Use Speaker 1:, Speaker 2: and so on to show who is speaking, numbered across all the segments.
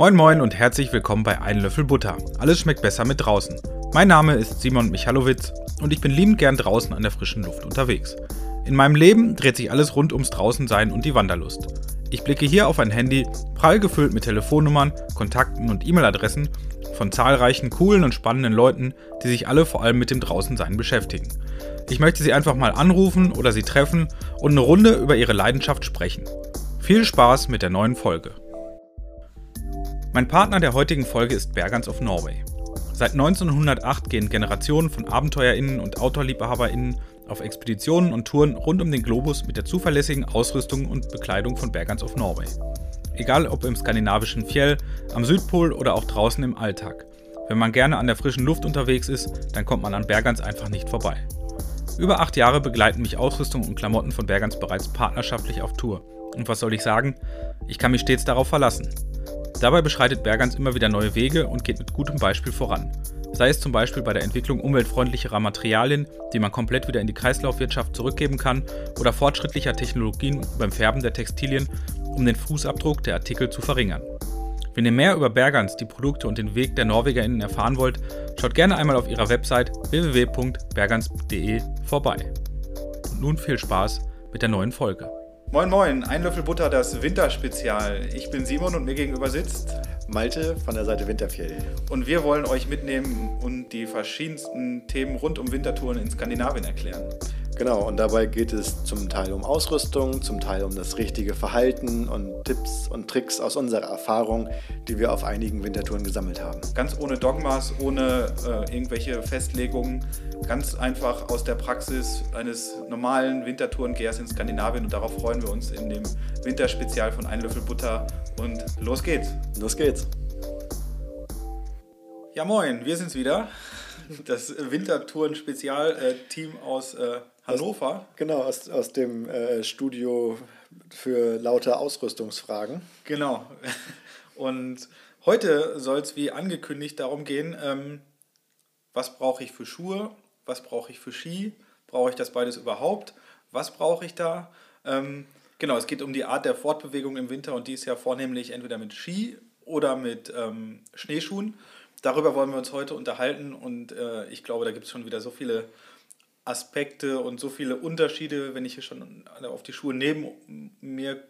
Speaker 1: Moin Moin und herzlich willkommen bei Ein Löffel Butter. Alles schmeckt besser mit draußen. Mein Name ist Simon Michalowitz und ich bin liebend gern draußen an der frischen Luft unterwegs. In meinem Leben dreht sich alles rund ums Draußensein und die Wanderlust. Ich blicke hier auf ein Handy, prall gefüllt mit Telefonnummern, Kontakten und E-Mail-Adressen von zahlreichen coolen und spannenden Leuten, die sich alle vor allem mit dem Draußensein beschäftigen. Ich möchte sie einfach mal anrufen oder sie treffen und eine Runde über ihre Leidenschaft sprechen. Viel Spaß mit der neuen Folge. Mein Partner der heutigen Folge ist Bergans of Norway. Seit 1908 gehen Generationen von AbenteuerInnen und OutdoorliebhaberInnen auf Expeditionen und Touren rund um den Globus mit der zuverlässigen Ausrüstung und Bekleidung von Bergans of Norway. Egal ob im skandinavischen Fjell, am Südpol oder auch draußen im Alltag. Wenn man gerne an der frischen Luft unterwegs ist, dann kommt man an Bergans einfach nicht vorbei. Über acht Jahre begleiten mich Ausrüstung und Klamotten von Bergans bereits partnerschaftlich auf Tour. Und was soll ich sagen? Ich kann mich stets darauf verlassen. Dabei beschreitet Bergans immer wieder neue Wege und geht mit gutem Beispiel voran. Sei es zum Beispiel bei der Entwicklung umweltfreundlicherer Materialien, die man komplett wieder in die Kreislaufwirtschaft zurückgeben kann, oder fortschrittlicher Technologien beim Färben der Textilien, um den Fußabdruck der Artikel zu verringern. Wenn ihr mehr über Bergans, die Produkte und den Weg der NorwegerInnen erfahren wollt, schaut gerne einmal auf ihrer Website www.bergans.de vorbei. Und nun viel Spaß mit der neuen Folge. Moin Moin, ein Löffel Butter, das Winterspezial. Ich bin Simon und mir gegenüber sitzt
Speaker 2: Malte von der Seite Winterfjell.
Speaker 1: Und wir wollen euch mitnehmen und die verschiedensten Themen rund um Wintertouren in Skandinavien erklären.
Speaker 2: Genau, und dabei geht es zum Teil um Ausrüstung, zum Teil um das richtige Verhalten und Tipps und Tricks aus unserer Erfahrung, die wir auf einigen Wintertouren gesammelt haben.
Speaker 1: Ganz ohne Dogmas, ohne äh, irgendwelche Festlegungen, ganz einfach aus der Praxis eines normalen Wintertourengehers in Skandinavien und darauf freuen wir uns in dem Winterspezial von Ein Löffel Butter und los geht's.
Speaker 2: Los geht's.
Speaker 1: Ja moin, wir sind's wieder das Wintertouren-Spezialteam aus äh, Hannover.
Speaker 2: Aus, genau, aus, aus dem äh, Studio für laute Ausrüstungsfragen.
Speaker 1: Genau. Und heute soll es wie angekündigt darum gehen, ähm, was brauche ich für Schuhe, was brauche ich für Ski, brauche ich das beides überhaupt, was brauche ich da? Ähm, genau, es geht um die Art der Fortbewegung im Winter und die ist ja vornehmlich entweder mit Ski oder mit ähm, Schneeschuhen. Darüber wollen wir uns heute unterhalten und äh, ich glaube, da gibt es schon wieder so viele Aspekte und so viele Unterschiede, wenn ich hier schon auf die Schuhe neben mir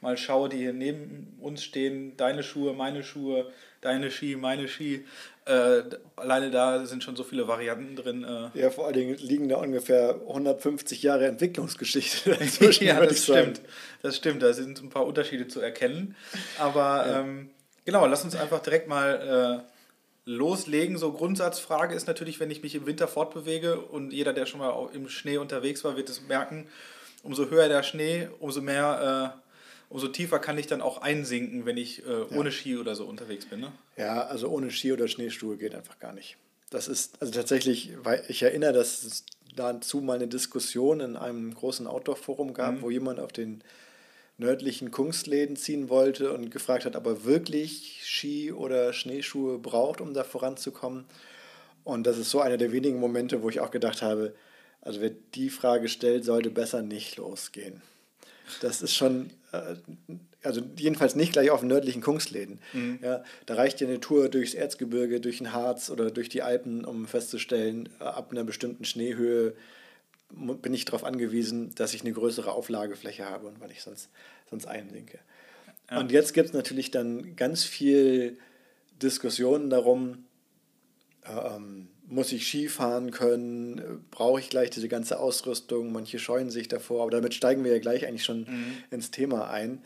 Speaker 1: mal schaue, die hier neben uns stehen, deine Schuhe, meine Schuhe, deine Ski, meine Ski. Äh, alleine da sind schon so viele Varianten drin. Äh.
Speaker 2: Ja, vor allen Dingen liegen da ungefähr 150 Jahre Entwicklungsgeschichte
Speaker 1: dazwischen. ja, das stimmt. Das stimmt, da sind ein paar Unterschiede zu erkennen. Aber ja. ähm, genau, lass uns einfach direkt mal äh, loslegen. So Grundsatzfrage ist natürlich, wenn ich mich im Winter fortbewege und jeder, der schon mal im Schnee unterwegs war, wird es merken, umso höher der Schnee, umso mehr, äh, umso tiefer kann ich dann auch einsinken, wenn ich äh, ohne ja. Ski oder so unterwegs bin. Ne?
Speaker 2: Ja, also ohne Ski oder Schneestuhl geht einfach gar nicht. Das ist also tatsächlich, weil ich erinnere, dass es dazu mal eine Diskussion in einem großen Outdoor-Forum gab, mhm. wo jemand auf den nördlichen Kunstläden ziehen wollte und gefragt hat, ob er wirklich Ski oder Schneeschuhe braucht, um da voranzukommen. Und das ist so einer der wenigen Momente, wo ich auch gedacht habe, also wer die Frage stellt, sollte besser nicht losgehen. Das ist schon, äh, also jedenfalls nicht gleich auf den nördlichen Kunstläden. Mhm. Ja, da reicht ja eine Tour durchs Erzgebirge, durch den Harz oder durch die Alpen, um festzustellen, äh, ab einer bestimmten Schneehöhe bin ich darauf angewiesen, dass ich eine größere Auflagefläche habe und weil ich sonst, sonst einsinke. Ja. Und jetzt gibt es natürlich dann ganz viel Diskussionen darum, ähm, muss ich Ski fahren können, brauche ich gleich diese ganze Ausrüstung, manche scheuen sich davor, aber damit steigen wir ja gleich eigentlich schon mhm. ins Thema ein.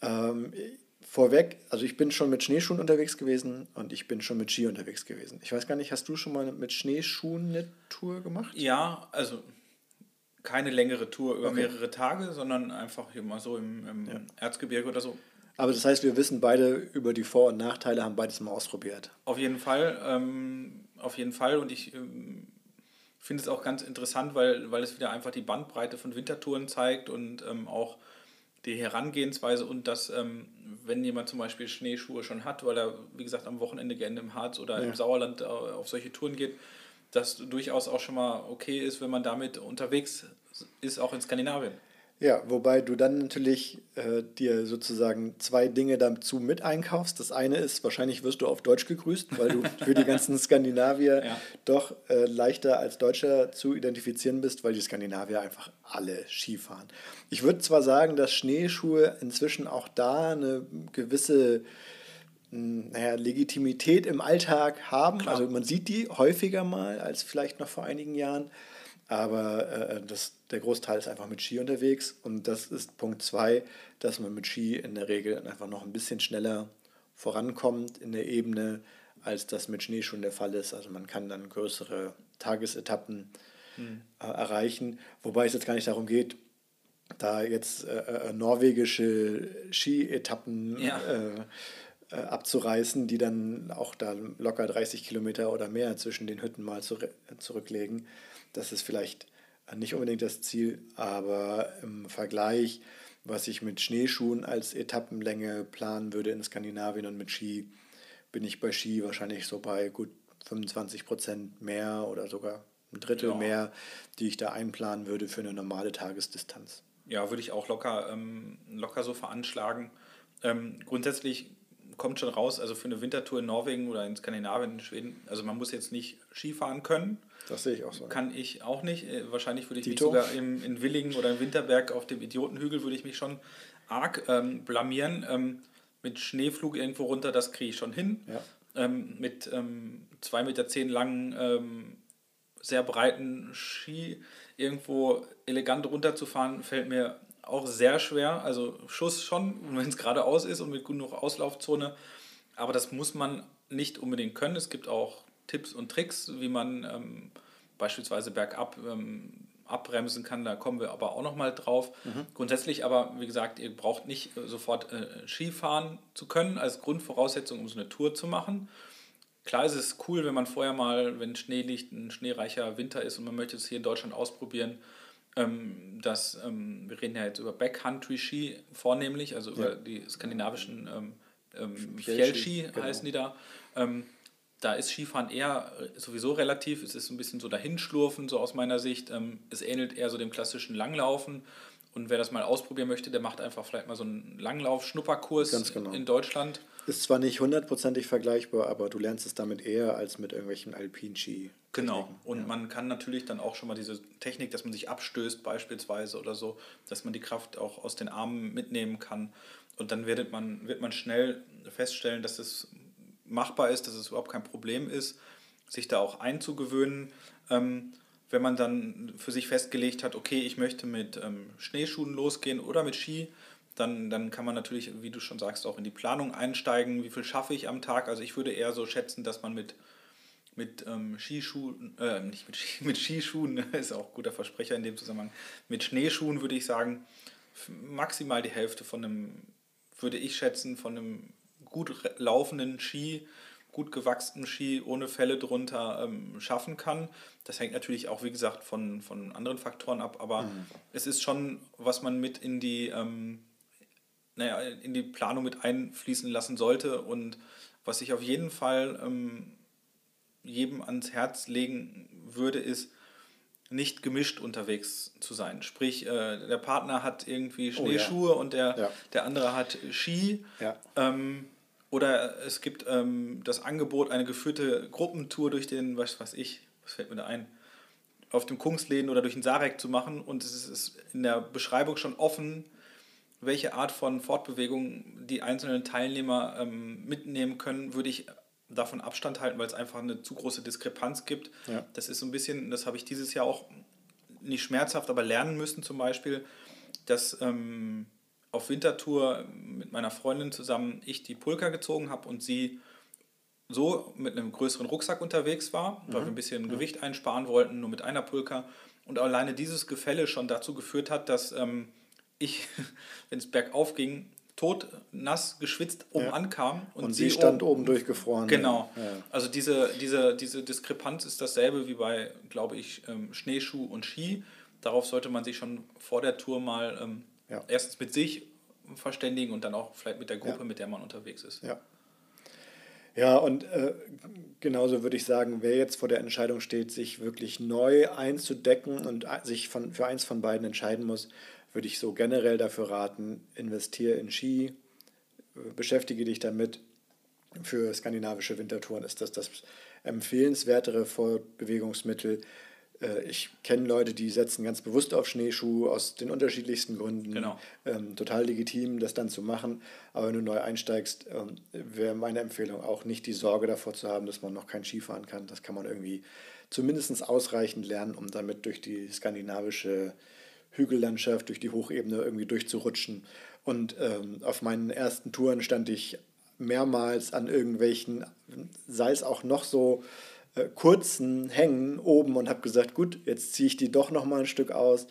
Speaker 2: Ähm, vorweg, also ich bin schon mit Schneeschuhen unterwegs gewesen und ich bin schon mit Ski unterwegs gewesen. Ich weiß gar nicht, hast du schon mal mit Schneeschuhen eine Tour gemacht?
Speaker 1: Ja, also keine längere Tour über okay. mehrere Tage, sondern einfach hier mal so im, im ja. Erzgebirge oder so.
Speaker 2: Aber das heißt, wir wissen beide über die Vor- und Nachteile, haben beides mal ausprobiert.
Speaker 1: Auf jeden Fall, ähm, auf jeden Fall. Und ich ähm, finde es auch ganz interessant, weil, weil es wieder einfach die Bandbreite von Wintertouren zeigt und ähm, auch die Herangehensweise und dass, ähm, wenn jemand zum Beispiel Schneeschuhe schon hat, weil er, wie gesagt, am Wochenende gerne im Harz oder ja. im Sauerland äh, auf solche Touren geht, das durchaus auch schon mal okay ist, wenn man damit unterwegs ist, auch in Skandinavien.
Speaker 2: Ja, wobei du dann natürlich äh, dir sozusagen zwei Dinge dazu mit einkaufst. Das eine ist, wahrscheinlich wirst du auf Deutsch gegrüßt, weil du für die ganzen Skandinavier ja. doch äh, leichter als Deutscher zu identifizieren bist, weil die Skandinavier einfach alle Ski fahren. Ich würde zwar sagen, dass Schneeschuhe inzwischen auch da eine gewisse naja, Legitimität im Alltag haben. Klar. Also man sieht die häufiger mal als vielleicht noch vor einigen Jahren. Aber äh, das, der Großteil ist einfach mit Ski unterwegs. Und das ist Punkt zwei, dass man mit Ski in der Regel einfach noch ein bisschen schneller vorankommt in der Ebene, als das mit Schneeschuhen der Fall ist. Also man kann dann größere Tagesetappen mhm. äh, erreichen. Wobei es jetzt gar nicht darum geht, da jetzt äh, äh norwegische Ski-Etappen ja. Äh, äh, abzureißen, die dann auch da locker 30 Kilometer oder mehr zwischen den Hütten mal zu, zurücklegen. Das ist vielleicht nicht unbedingt das Ziel, aber im Vergleich, was ich mit Schneeschuhen als Etappenlänge planen würde in Skandinavien und mit Ski, bin ich bei Ski wahrscheinlich so bei gut 25 Prozent mehr oder sogar ein Drittel ja. mehr, die ich da einplanen würde für eine normale Tagesdistanz.
Speaker 1: Ja, würde ich auch locker, ähm, locker so veranschlagen. Ähm, grundsätzlich kommt schon raus, also für eine Wintertour in Norwegen oder in Skandinavien, in Schweden, also man muss jetzt nicht Skifahren können.
Speaker 2: Das sehe ich auch so.
Speaker 1: Kann ich auch nicht. Äh, wahrscheinlich würde ich Dito. mich sogar im, in Willingen oder im Winterberg auf dem Idiotenhügel würde ich mich schon arg ähm, blamieren. Ähm, mit Schneeflug irgendwo runter, das kriege ich schon hin. Ja. Ähm, mit ähm, 2,10 Meter zehn langen, ähm, sehr breiten Ski irgendwo elegant runterzufahren, fällt mir auch sehr schwer. Also Schuss schon, wenn es geradeaus ist und mit genug Auslaufzone. Aber das muss man nicht unbedingt können. Es gibt auch Tipps und Tricks, wie man ähm, beispielsweise bergab ähm, abbremsen kann. Da kommen wir aber auch nochmal drauf. Mhm. Grundsätzlich aber, wie gesagt, ihr braucht nicht äh, sofort äh, Skifahren zu können als Grundvoraussetzung, um so eine Tour zu machen. Klar ist es cool, wenn man vorher mal, wenn Schnee liegt, ein schneereicher Winter ist und man möchte es hier in Deutschland ausprobieren, ähm, dass ähm, wir reden ja jetzt über Backcountry-Ski vornehmlich, also über die skandinavischen ähm, ähm Fjellski heißen genau. die da. Ähm, da ist Skifahren eher sowieso relativ, es ist ein bisschen so dahinschlurfen, so aus meiner Sicht. Ähm, es ähnelt eher so dem klassischen Langlaufen. Und wer das mal ausprobieren möchte, der macht einfach vielleicht mal so einen Langlauf-Schnupperkurs genau. in Deutschland.
Speaker 2: Ist zwar nicht hundertprozentig vergleichbar, aber du lernst es damit eher als mit irgendwelchen Alpin-Ski.
Speaker 1: Genau. Und ja. man kann natürlich dann auch schon mal diese Technik, dass man sich abstößt beispielsweise oder so, dass man die Kraft auch aus den Armen mitnehmen kann. Und dann wird man, wird man schnell feststellen, dass es machbar ist, dass es überhaupt kein Problem ist, sich da auch einzugewöhnen. Ähm, wenn man dann für sich festgelegt hat, okay, ich möchte mit ähm, Schneeschuhen losgehen oder mit Ski, dann, dann kann man natürlich, wie du schon sagst, auch in die Planung einsteigen. Wie viel schaffe ich am Tag? Also ich würde eher so schätzen, dass man mit, mit ähm, Skischuhen, äh, nicht mit, Ski, mit Skischuhen, ist auch ein guter Versprecher in dem Zusammenhang, mit Schneeschuhen würde ich sagen, maximal die Hälfte von einem, würde ich schätzen, von einem gut laufenden Ski, gut gewachsenen Ski ohne Fälle drunter ähm, schaffen kann. Das hängt natürlich auch, wie gesagt, von, von anderen Faktoren ab, aber mhm. es ist schon, was man mit in die, ähm, naja, in die Planung mit einfließen lassen sollte und was ich auf jeden Fall ähm, jedem ans Herz legen würde, ist, nicht gemischt unterwegs zu sein. Sprich, äh, der Partner hat irgendwie Schneeschuhe oh, ja. und der, ja. der andere hat Ski. Ja. Ähm, oder es gibt ähm, das Angebot, eine geführte Gruppentour durch den, was weiß ich, was fällt mir da ein, auf dem Kungsläden oder durch den Sarek zu machen. Und es ist in der Beschreibung schon offen, welche Art von Fortbewegung die einzelnen Teilnehmer ähm, mitnehmen können, würde ich davon Abstand halten, weil es einfach eine zu große Diskrepanz gibt. Ja. Das ist so ein bisschen, das habe ich dieses Jahr auch nicht schmerzhaft, aber lernen müssen zum Beispiel, dass ähm, auf Wintertour mit meiner Freundin zusammen ich die Pulka gezogen habe und sie so mit einem größeren Rucksack unterwegs war, weil mhm. wir ein bisschen mhm. Gewicht einsparen wollten, nur mit einer Pulka. Und alleine dieses Gefälle schon dazu geführt hat, dass ähm, ich, wenn es bergauf ging, tot, nass, geschwitzt oben ja. ankam.
Speaker 2: Und, und sie, stand oben, oben durchgefroren.
Speaker 1: Genau. Ja. Also diese, diese, diese Diskrepanz ist dasselbe wie bei, glaube ich, ähm, Schneeschuh und Ski. Darauf sollte man sich schon vor der Tour mal ähm, ja. erstens mit sich verständigen und dann auch vielleicht mit der Gruppe, mit der man unterwegs ist.
Speaker 2: Ja. Ja, und äh, genauso würde ich sagen, wer jetzt vor der Entscheidung steht, sich wirklich neu einzudecken und sich von, für eins von beiden entscheiden muss, würde ich so generell dafür raten, investiere in Ski, beschäftige dich damit. Für skandinavische Wintertouren ist das das empfehlenswertere Fortbewegungsmittel. Äh, ich kenne Leute, die setzen ganz bewusst auf Schneeschuhe aus den unterschiedlichsten Gründen. Genau. Ähm, total legitim, das dann zu machen. Aber wenn du neu einsteigst, ähm, wäre meine Empfehlung auch nicht die Sorge davor zu haben, dass man noch kein Ski fahren kann. Das kann man irgendwie zumindest ausreichend lernen, um damit durch die skandinavische Hügellandschaft, durch die Hochebene irgendwie durchzurutschen. Und ähm, auf meinen ersten Touren stand ich mehrmals an irgendwelchen, sei es auch noch so äh, kurzen Hängen oben und habe gesagt, gut, jetzt ziehe ich die doch noch mal ein Stück aus,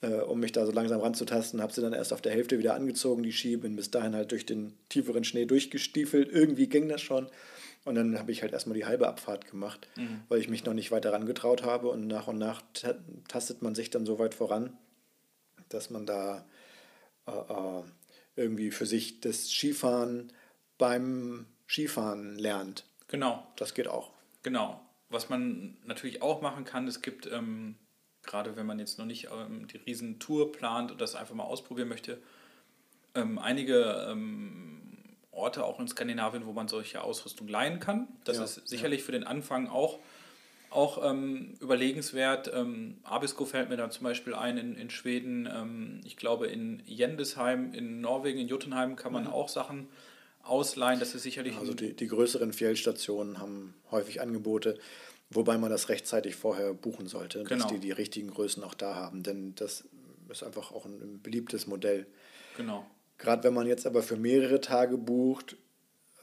Speaker 2: äh, um mich da so langsam ranzutasten. Habe sie dann erst auf der Hälfte wieder angezogen, die Ski, bin bis dahin halt durch den tieferen Schnee durchgestiefelt. Irgendwie ging das schon. Und dann habe ich halt erstmal die halbe Abfahrt gemacht, mhm. weil ich mich noch nicht weiter rangetraut habe. Und nach und nach tastet man sich dann so weit voran, dass man da äh, äh, irgendwie für sich das Skifahren beim Skifahren lernt.
Speaker 1: Genau.
Speaker 2: Das geht auch.
Speaker 1: Genau. Was man natürlich auch machen kann, es gibt, ähm, gerade wenn man jetzt noch nicht ähm, die Riesentour plant und das einfach mal ausprobieren möchte, ähm, einige ähm, Orte auch in Skandinavien, wo man solche Ausrüstung leihen kann. Das ja, ist sicherlich ja. für den Anfang auch, auch ähm, überlegenswert. Ähm, Abisko fällt mir da zum Beispiel ein in, in Schweden. Ähm, ich glaube, in Jendesheim, in Norwegen, in Jotunheim kann man mhm. auch Sachen ausleihen. Das ist sicherlich.
Speaker 2: Also die, die größeren Fjellstationen haben häufig Angebote, wobei man das rechtzeitig vorher buchen sollte, genau. dass die die richtigen Größen auch da haben. Denn das ist einfach auch ein beliebtes Modell.
Speaker 1: Genau.
Speaker 2: Gerade wenn man jetzt aber für mehrere Tage bucht,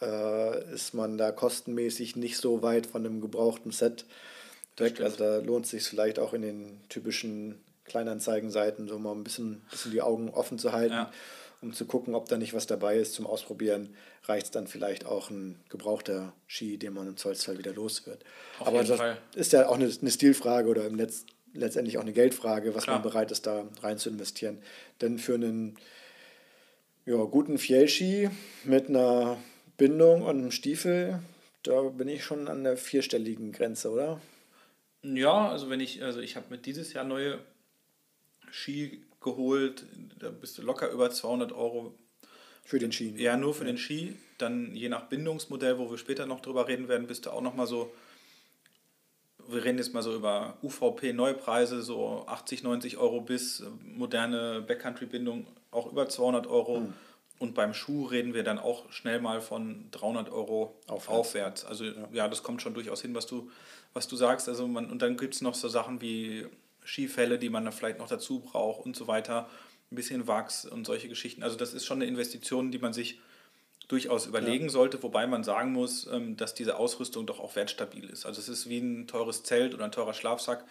Speaker 2: äh, ist man da kostenmäßig nicht so weit von einem gebrauchten Set weg. Also da lohnt es sich vielleicht auch in den typischen Kleinanzeigenseiten so mal ein bisschen, bisschen die Augen offen zu halten, ja. um zu gucken, ob da nicht was dabei ist zum Ausprobieren. Reicht es dann vielleicht auch ein gebrauchter Ski, den man im Zollstall wieder los wird. Auf Aber das Fall. ist ja auch eine, eine Stilfrage oder im Netz letztendlich auch eine Geldfrage, was Klar. man bereit ist, da rein zu investieren. Denn für einen ja, guten Fjellski mit einer Bindung und einem Stiefel, da bin ich schon an der vierstelligen Grenze, oder?
Speaker 1: Ja, also wenn ich, also ich habe mit dieses Jahr neue Ski geholt, da bist du locker über 200 Euro.
Speaker 2: Für den Ski?
Speaker 1: Ja, nur für ja. den Ski. Dann je nach Bindungsmodell, wo wir später noch drüber reden werden, bist du auch noch mal so, wir reden jetzt mal so über UVP-Neupreise, so 80, 90 Euro bis moderne Backcountry-Bindung auch über 200 Euro. Mhm. Und beim Schuh reden wir dann auch schnell mal von 300 Euro aufwärts. aufwärts. Also ja. ja. das kommt schon durchaus hin, was du, was du sagst. Also man, und dann gibt es noch so Sachen wie Skifälle, die man da vielleicht noch dazu braucht und so weiter. Ein bisschen Wachs und solche Geschichten. Also das ist schon eine Investition, die man sich durchaus überlegen ja. sollte, wobei man sagen muss, ähm, dass diese Ausrüstung doch auch wertstabil ist. Also es ist wie ein teures Zelt oder ein teurer Schlafsack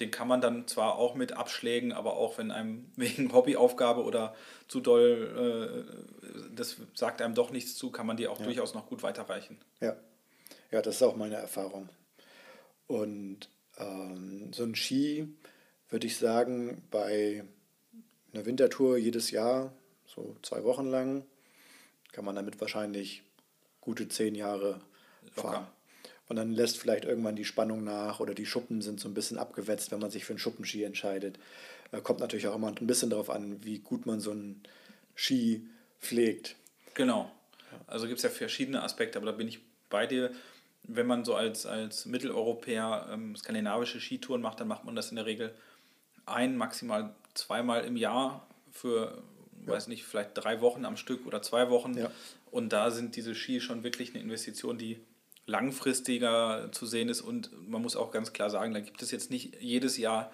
Speaker 1: den kann man dann zwar auch mit Abschlägen, aber auch wenn einem wegen Hobbyaufgabe oder zu doll, äh, das sagt einem doch nichts zu, kann man die auch ja. durchaus noch gut weiterreichen.
Speaker 2: Ja. ja, das ist auch meine Erfahrung. Und ähm, so ein Ski, würde ich sagen, bei einer Wintertour jedes Jahr, so zwei Wochen lang, kann man damit wahrscheinlich gute zehn Jahre Locker. fahren. Und dann lässt vielleicht irgendwann die Spannung nach oder die Schuppen sind so ein bisschen abgewetzt, wenn man sich für einen Schuppenski entscheidet. Äh, kommt natürlich auch immer ein bisschen darauf an, wie gut man so einen Ski pflegt.
Speaker 1: Genau. Also gibt es ja verschiedene Aspekte, aber da bin ich bei dir. Wenn man so als, als Mitteleuropäer ähm, skandinavische Skitouren macht, dann macht man das in der Regel ein, maximal zweimal im Jahr für, ja. weiß nicht, vielleicht drei Wochen am Stück oder zwei Wochen. Ja. Und da sind diese Ski schon wirklich eine Investition, die langfristiger zu sehen ist. Und man muss auch ganz klar sagen, da gibt es jetzt nicht jedes Jahr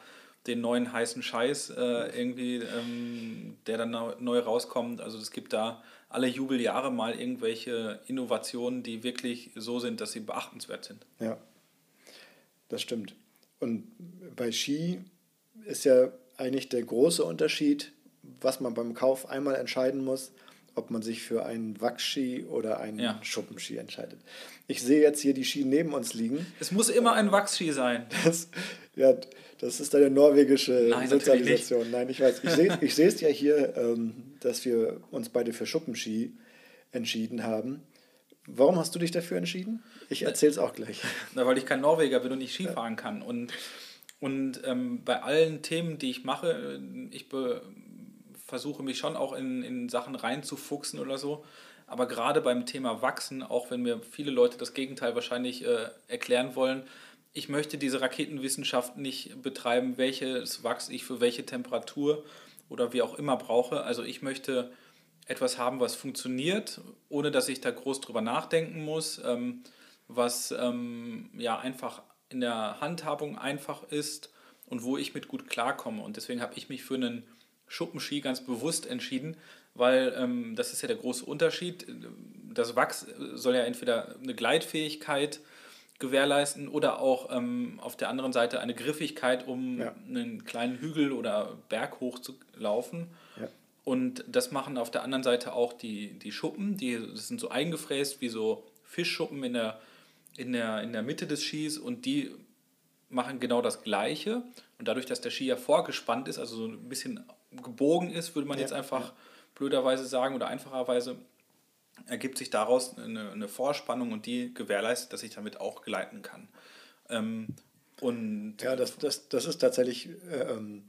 Speaker 1: den neuen heißen Scheiß äh, irgendwie, ähm, der dann neu rauskommt. Also es gibt da alle Jubeljahre mal irgendwelche Innovationen, die wirklich so sind, dass sie beachtenswert sind.
Speaker 2: Ja, das stimmt. Und bei Ski ist ja eigentlich der große Unterschied, was man beim Kauf einmal entscheiden muss, ob man sich für einen Wachsski oder einen ja. Schuppenski entscheidet. Ich sehe jetzt hier die Ski neben uns liegen.
Speaker 1: Es muss immer ein Wachsski sein.
Speaker 2: Das, ja, das ist eine norwegische Nein, Sozialisation. Nein, ich weiß. Ich sehe, ich sehe es ja hier, ähm, dass wir uns beide für Schuppenski entschieden haben. Warum hast du dich dafür entschieden? Ich erzähle es auch gleich.
Speaker 1: Na, weil ich kein Norweger bin und nicht Skifahren kann. Und, und ähm, bei allen Themen, die ich mache, ich be versuche mich schon auch in, in Sachen reinzufuchsen oder so. Aber gerade beim Thema Wachsen, auch wenn mir viele Leute das Gegenteil wahrscheinlich äh, erklären wollen, ich möchte diese Raketenwissenschaft nicht betreiben, welches Wachs ich für welche Temperatur oder wie auch immer brauche. Also ich möchte etwas haben, was funktioniert, ohne dass ich da groß drüber nachdenken muss, ähm, was ähm, ja einfach in der Handhabung einfach ist und wo ich mit gut klarkomme. Und deswegen habe ich mich für einen Schuppenski ganz bewusst entschieden, weil ähm, das ist ja der große Unterschied. Das Wachs soll ja entweder eine Gleitfähigkeit gewährleisten oder auch ähm, auf der anderen Seite eine Griffigkeit, um ja. einen kleinen Hügel oder Berg hoch zu laufen. Ja. Und das machen auf der anderen Seite auch die, die Schuppen, die sind so eingefräst wie so Fischschuppen in der, in, der, in der Mitte des Skis und die machen genau das Gleiche. Und dadurch, dass der Ski ja vorgespannt ist, also so ein bisschen gebogen ist, würde man ja, jetzt einfach ja. blöderweise sagen oder einfacherweise, ergibt sich daraus eine, eine, Vorspannung und die gewährleistet, dass ich damit auch gleiten kann. Ähm, und
Speaker 2: ja, das, das, das ist tatsächlich äh, ähm,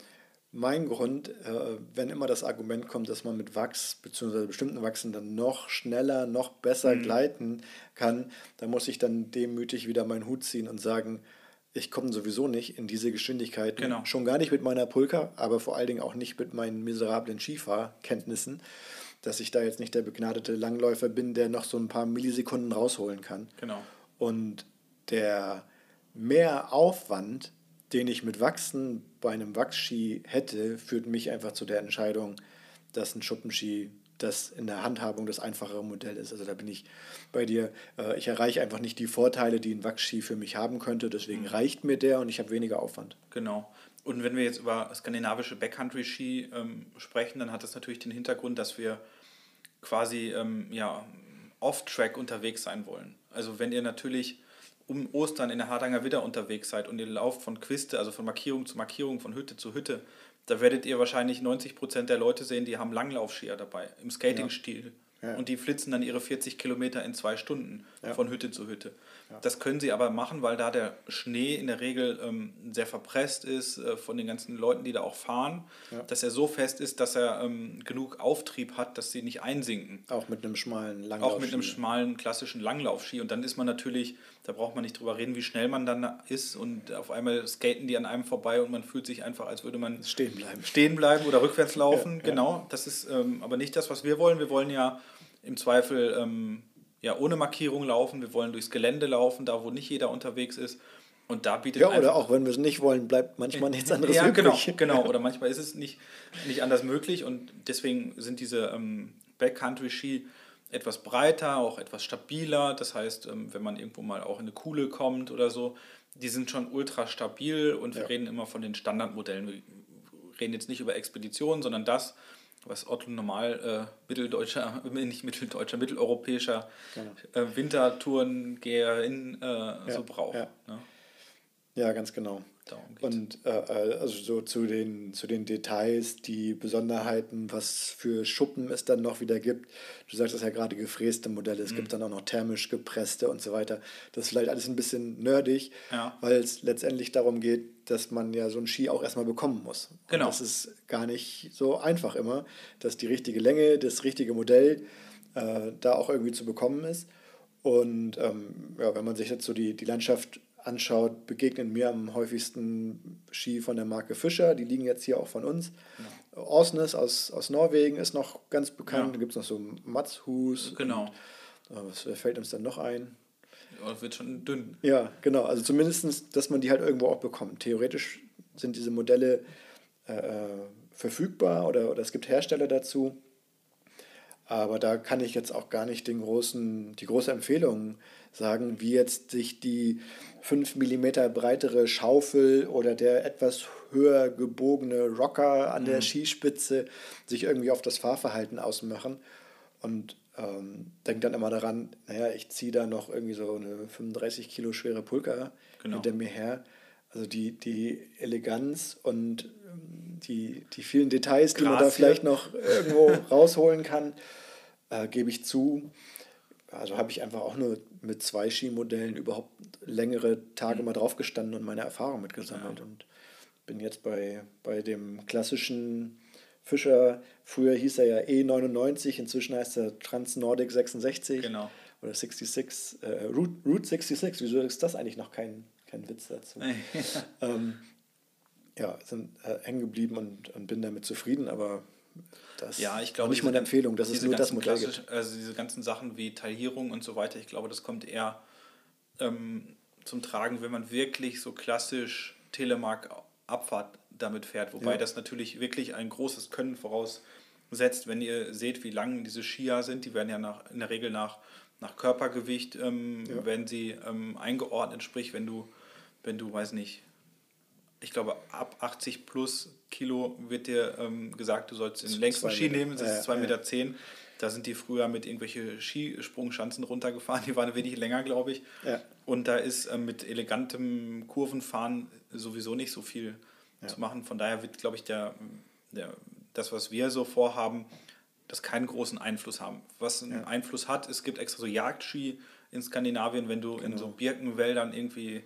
Speaker 2: mein Grund, äh, wenn immer das Argument kommt, dass man mit Wachs bzw. bestimmten Wachsen dann noch schneller, noch besser mhm. gleiten kann, da muss ich dann demütig wieder meinen Hut ziehen und sagen, ich komme sowieso nicht in diese Geschwindigkeit. Genau. Schon gar nicht mit meiner Pulka, aber vor allen Dingen auch nicht mit meinen miserablen Skifahrkenntnissen, dass ich da jetzt nicht der begnadete Langläufer bin, der noch so ein paar Millisekunden rausholen kann. Genau. Und der Mehraufwand, den ich mit Wachsen bei einem Wachsski hätte, führt mich einfach zu der Entscheidung, dass ein Schuppenski das in der Handhabung das einfachere Modell ist. Also da bin ich bei dir. Äh, ich erreiche einfach nicht die Vorteile, die ein Wachsski für mich haben könnte. Deswegen mhm. reicht mir der und ich habe weniger Aufwand.
Speaker 1: Genau. Und wenn wir jetzt über skandinavische Backcountry-Ski ähm, sprechen, dann hat das natürlich den Hintergrund, dass wir quasi ähm, ja, off-track unterwegs sein wollen. Also wenn ihr natürlich um Ostern in der Hardanger Widder unterwegs seid und ihr lauft von Quiste, also von Markierung zu Markierung, von Hütte zu Hütte, da werdet ihr wahrscheinlich 90% der Leute sehen, die haben Langlaufskier dabei, im Skating-Stil. Ja. Und die flitzen dann ihre 40 Kilometer in zwei Stunden ja. von Hütte zu Hütte. Ja. Das können sie aber machen, weil da der Schnee in der Regel ähm, sehr verpresst ist äh, von den ganzen Leuten, die da auch fahren, dass er so fest ist, dass er ähm, genug Auftrieb hat, dass sie nicht einsinken.
Speaker 2: Auch mit einem schmalen
Speaker 1: Langlaufski. Auch mit einem schmalen klassischen Langlaufski. Und dann ist man natürlich, da braucht man nicht drüber reden, wie schnell man dann ist. Und auf einmal skaten die an einem vorbei und man fühlt sich einfach, als würde man
Speaker 2: stehen bleiben.
Speaker 1: Stehen bleiben oder rückwärts laufen. genau. Das ist ähm, aber nicht das, was wir wollen. Wir wollen ja im Zweifel ähm, ja, ohne Markierung laufen. Wir wollen durchs Gelände laufen, da wo nicht jeder unterwegs ist. Und da bietet
Speaker 2: Ja, oder auch wenn wir es nicht wollen, bleibt manchmal nichts anderes
Speaker 1: ja, übrig. Genau, genau. Oder manchmal ist es nicht, nicht anders möglich. Und deswegen sind diese ähm, Backcountry-Ski etwas breiter, auch etwas stabiler. Das heißt, ähm, wenn man irgendwo mal auch in eine Kuhle kommt oder so, die sind schon ultra stabil und wir ja. reden immer von den Standardmodellen. Wir reden jetzt nicht über Expeditionen, sondern das, was Otto normal äh, mitteldeutscher, nicht mitteldeutscher, mitteleuropäischer genau. äh, Wintertourengeherin äh, ja, so braucht.
Speaker 2: Ja. Ne? ja, ganz genau. Und äh, äh, also so zu den, zu den Details, die Besonderheiten, was für Schuppen es dann noch wieder gibt. Du sagst das ja gerade gefräste Modelle, es mhm. gibt dann auch noch thermisch gepresste und so weiter. Das ist vielleicht alles ein bisschen nerdig, ja. weil es letztendlich darum geht, dass man ja so einen Ski auch erstmal bekommen muss. Genau. Und das ist gar nicht so einfach immer, dass die richtige Länge, das richtige Modell äh, da auch irgendwie zu bekommen ist. Und ähm, ja, wenn man sich jetzt so die, die Landschaft anschaut, begegnen mir am häufigsten Ski von der Marke Fischer. Die liegen jetzt hier auch von uns. Ja. Orsnes aus, aus Norwegen ist noch ganz bekannt. Ja. Da gibt es noch so Matshus. Genau. Und, äh, was fällt uns dann noch ein?
Speaker 1: Ja, wird schon dünn.
Speaker 2: Ja, genau. Also zumindest, dass man die halt irgendwo auch bekommt. Theoretisch sind diese Modelle äh, äh verfügbar oder, oder es gibt Hersteller dazu. Aber da kann ich jetzt auch gar nicht den großen, die große Empfehlung sagen, wie jetzt sich die 5 mm breitere Schaufel oder der etwas höher gebogene Rocker an mhm. der Skispitze sich irgendwie auf das Fahrverhalten ausmachen. Und ähm, denke dann immer daran, naja, ich ziehe da noch irgendwie so eine 35 Kilo schwere Pulka genau. hinter mir her. Also die, die Eleganz und ähm, die, die vielen Details, die man da vielleicht noch irgendwo rausholen kann, äh, gebe ich zu. Also habe ich einfach auch nur mit zwei Skimodellen überhaupt längere Tage mhm. mal drauf gestanden und meine Erfahrung mitgesammelt. Ja. Und bin jetzt bei, bei dem klassischen Fischer, früher hieß er ja E99, inzwischen heißt er Transnordic 66
Speaker 1: genau.
Speaker 2: oder 66, äh, Route, Route 66. Wieso ist das eigentlich noch kein, kein Witz dazu? ähm, ja, sind äh, hängen geblieben und, und bin damit zufrieden, aber das
Speaker 1: ja, ich glaube,
Speaker 2: nicht meine Empfehlung, das ist nur das Modell
Speaker 1: gibt. Also diese ganzen Sachen wie Taillierung und so weiter, ich glaube, das kommt eher ähm, zum Tragen, wenn man wirklich so klassisch Telemark-Abfahrt damit fährt, wobei ja. das natürlich wirklich ein großes Können voraussetzt, wenn ihr seht, wie lang diese Skier sind, die werden ja nach, in der Regel nach, nach Körpergewicht ähm, ja. werden sie ähm, eingeordnet, sprich, wenn du, wenn du, weiß nicht, ich glaube, ab 80 plus Kilo wird dir ähm, gesagt, du sollst den längsten Ski nehmen, das ist 2,10 Meter. Zehn. Da sind die früher mit irgendwelche Skisprungschanzen runtergefahren, die waren wenig länger, glaube ich. Ja. Und da ist ähm, mit elegantem Kurvenfahren sowieso nicht so viel ja. zu machen. Von daher wird, glaube ich, der, der, das, was wir so vorhaben, das keinen großen Einfluss haben. Was einen ja. Einfluss hat, es gibt extra so Jagdski in Skandinavien, wenn du genau. in so Birkenwäldern irgendwie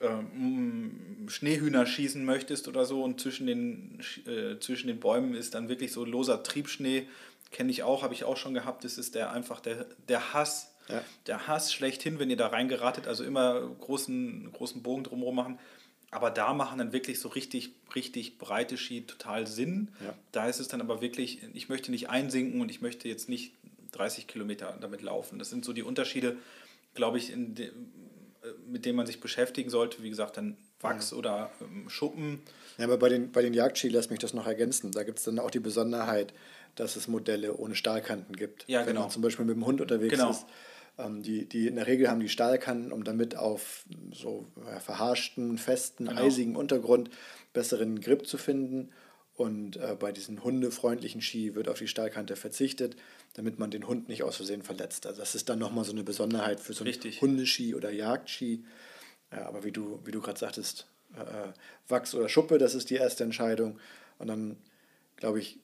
Speaker 1: ähm, Schneehühner schießen möchtest oder so und zwischen den, äh, zwischen den Bäumen ist dann wirklich so loser Triebschnee. Kenne ich auch, habe ich auch schon gehabt. Das ist der einfach der, der Hass. Ja. Der Hass schlechthin, wenn ihr da reingeratet, also immer großen, großen Bogen drumherum machen. Aber da machen dann wirklich so richtig, richtig breite Ski total Sinn. Ja. Da ist es dann aber wirklich, ich möchte nicht einsinken und ich möchte jetzt nicht 30 Kilometer damit laufen. Das sind so die Unterschiede, glaube ich, in de, mit denen man sich beschäftigen sollte. Wie gesagt, dann Wachs ja. oder ähm, Schuppen.
Speaker 2: Ja, aber bei den, bei den Jagdski lässt mich das noch ergänzen. Da gibt es dann auch die Besonderheit, dass es Modelle ohne Stahlkanten gibt. Ja, Wenn genau. man zum Beispiel mit dem Hund unterwegs genau. ist. Ähm, die, die in der Regel haben die Stahlkanten, um damit auf so ja, verharschten, festen, genau. eisigen Untergrund besseren Grip zu finden. Und äh, bei diesen hundefreundlichen Ski wird auf die Stahlkante verzichtet, damit man den Hund nicht aus Versehen verletzt. Also das ist dann nochmal so eine Besonderheit für so einen Richtig. Hundeski oder Jagdski. Ja, aber wie du, wie du gerade sagtest, äh, äh, Wachs oder Schuppe, das ist die erste Entscheidung. Und dann, glaube ich,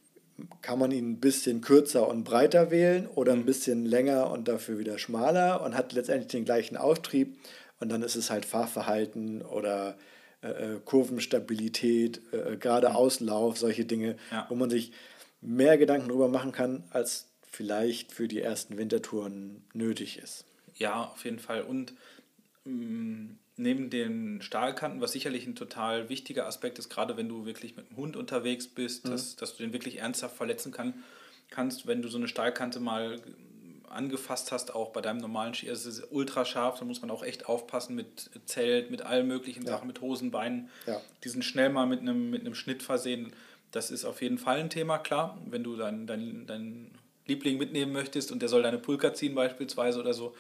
Speaker 2: kann man ihn ein bisschen kürzer und breiter wählen oder ein mhm. bisschen länger und dafür wieder schmaler und hat letztendlich den gleichen Auftrieb. Und dann ist es halt Fahrverhalten oder äh, äh, Kurvenstabilität, äh, äh, gerade mhm. Auslauf, solche Dinge, ja. wo man sich mehr Gedanken darüber machen kann, als vielleicht für die ersten Wintertouren nötig ist.
Speaker 1: Ja, auf jeden Fall. Und mh, mm, neben den Stahlkanten, was sicherlich ein total wichtiger Aspekt ist, gerade wenn du wirklich mit dem Hund unterwegs bist, mhm. dass, dass du den wirklich ernsthaft verletzen kann, kannst, wenn du so eine Stahlkante mal angefasst hast, auch bei deinem normalen Ski. Also es ist ultra scharf, da muss man auch echt aufpassen mit Zelt, mit allen möglichen ja. Sachen, mit Hosenbeinen. Ja. Die sind schnell mal mit einem, mit einem Schnitt versehen. Das ist auf jeden Fall ein Thema, klar. Wenn du deinen dein, dein Liebling mitnehmen möchtest und der soll deine Pulka ziehen beispielsweise oder so,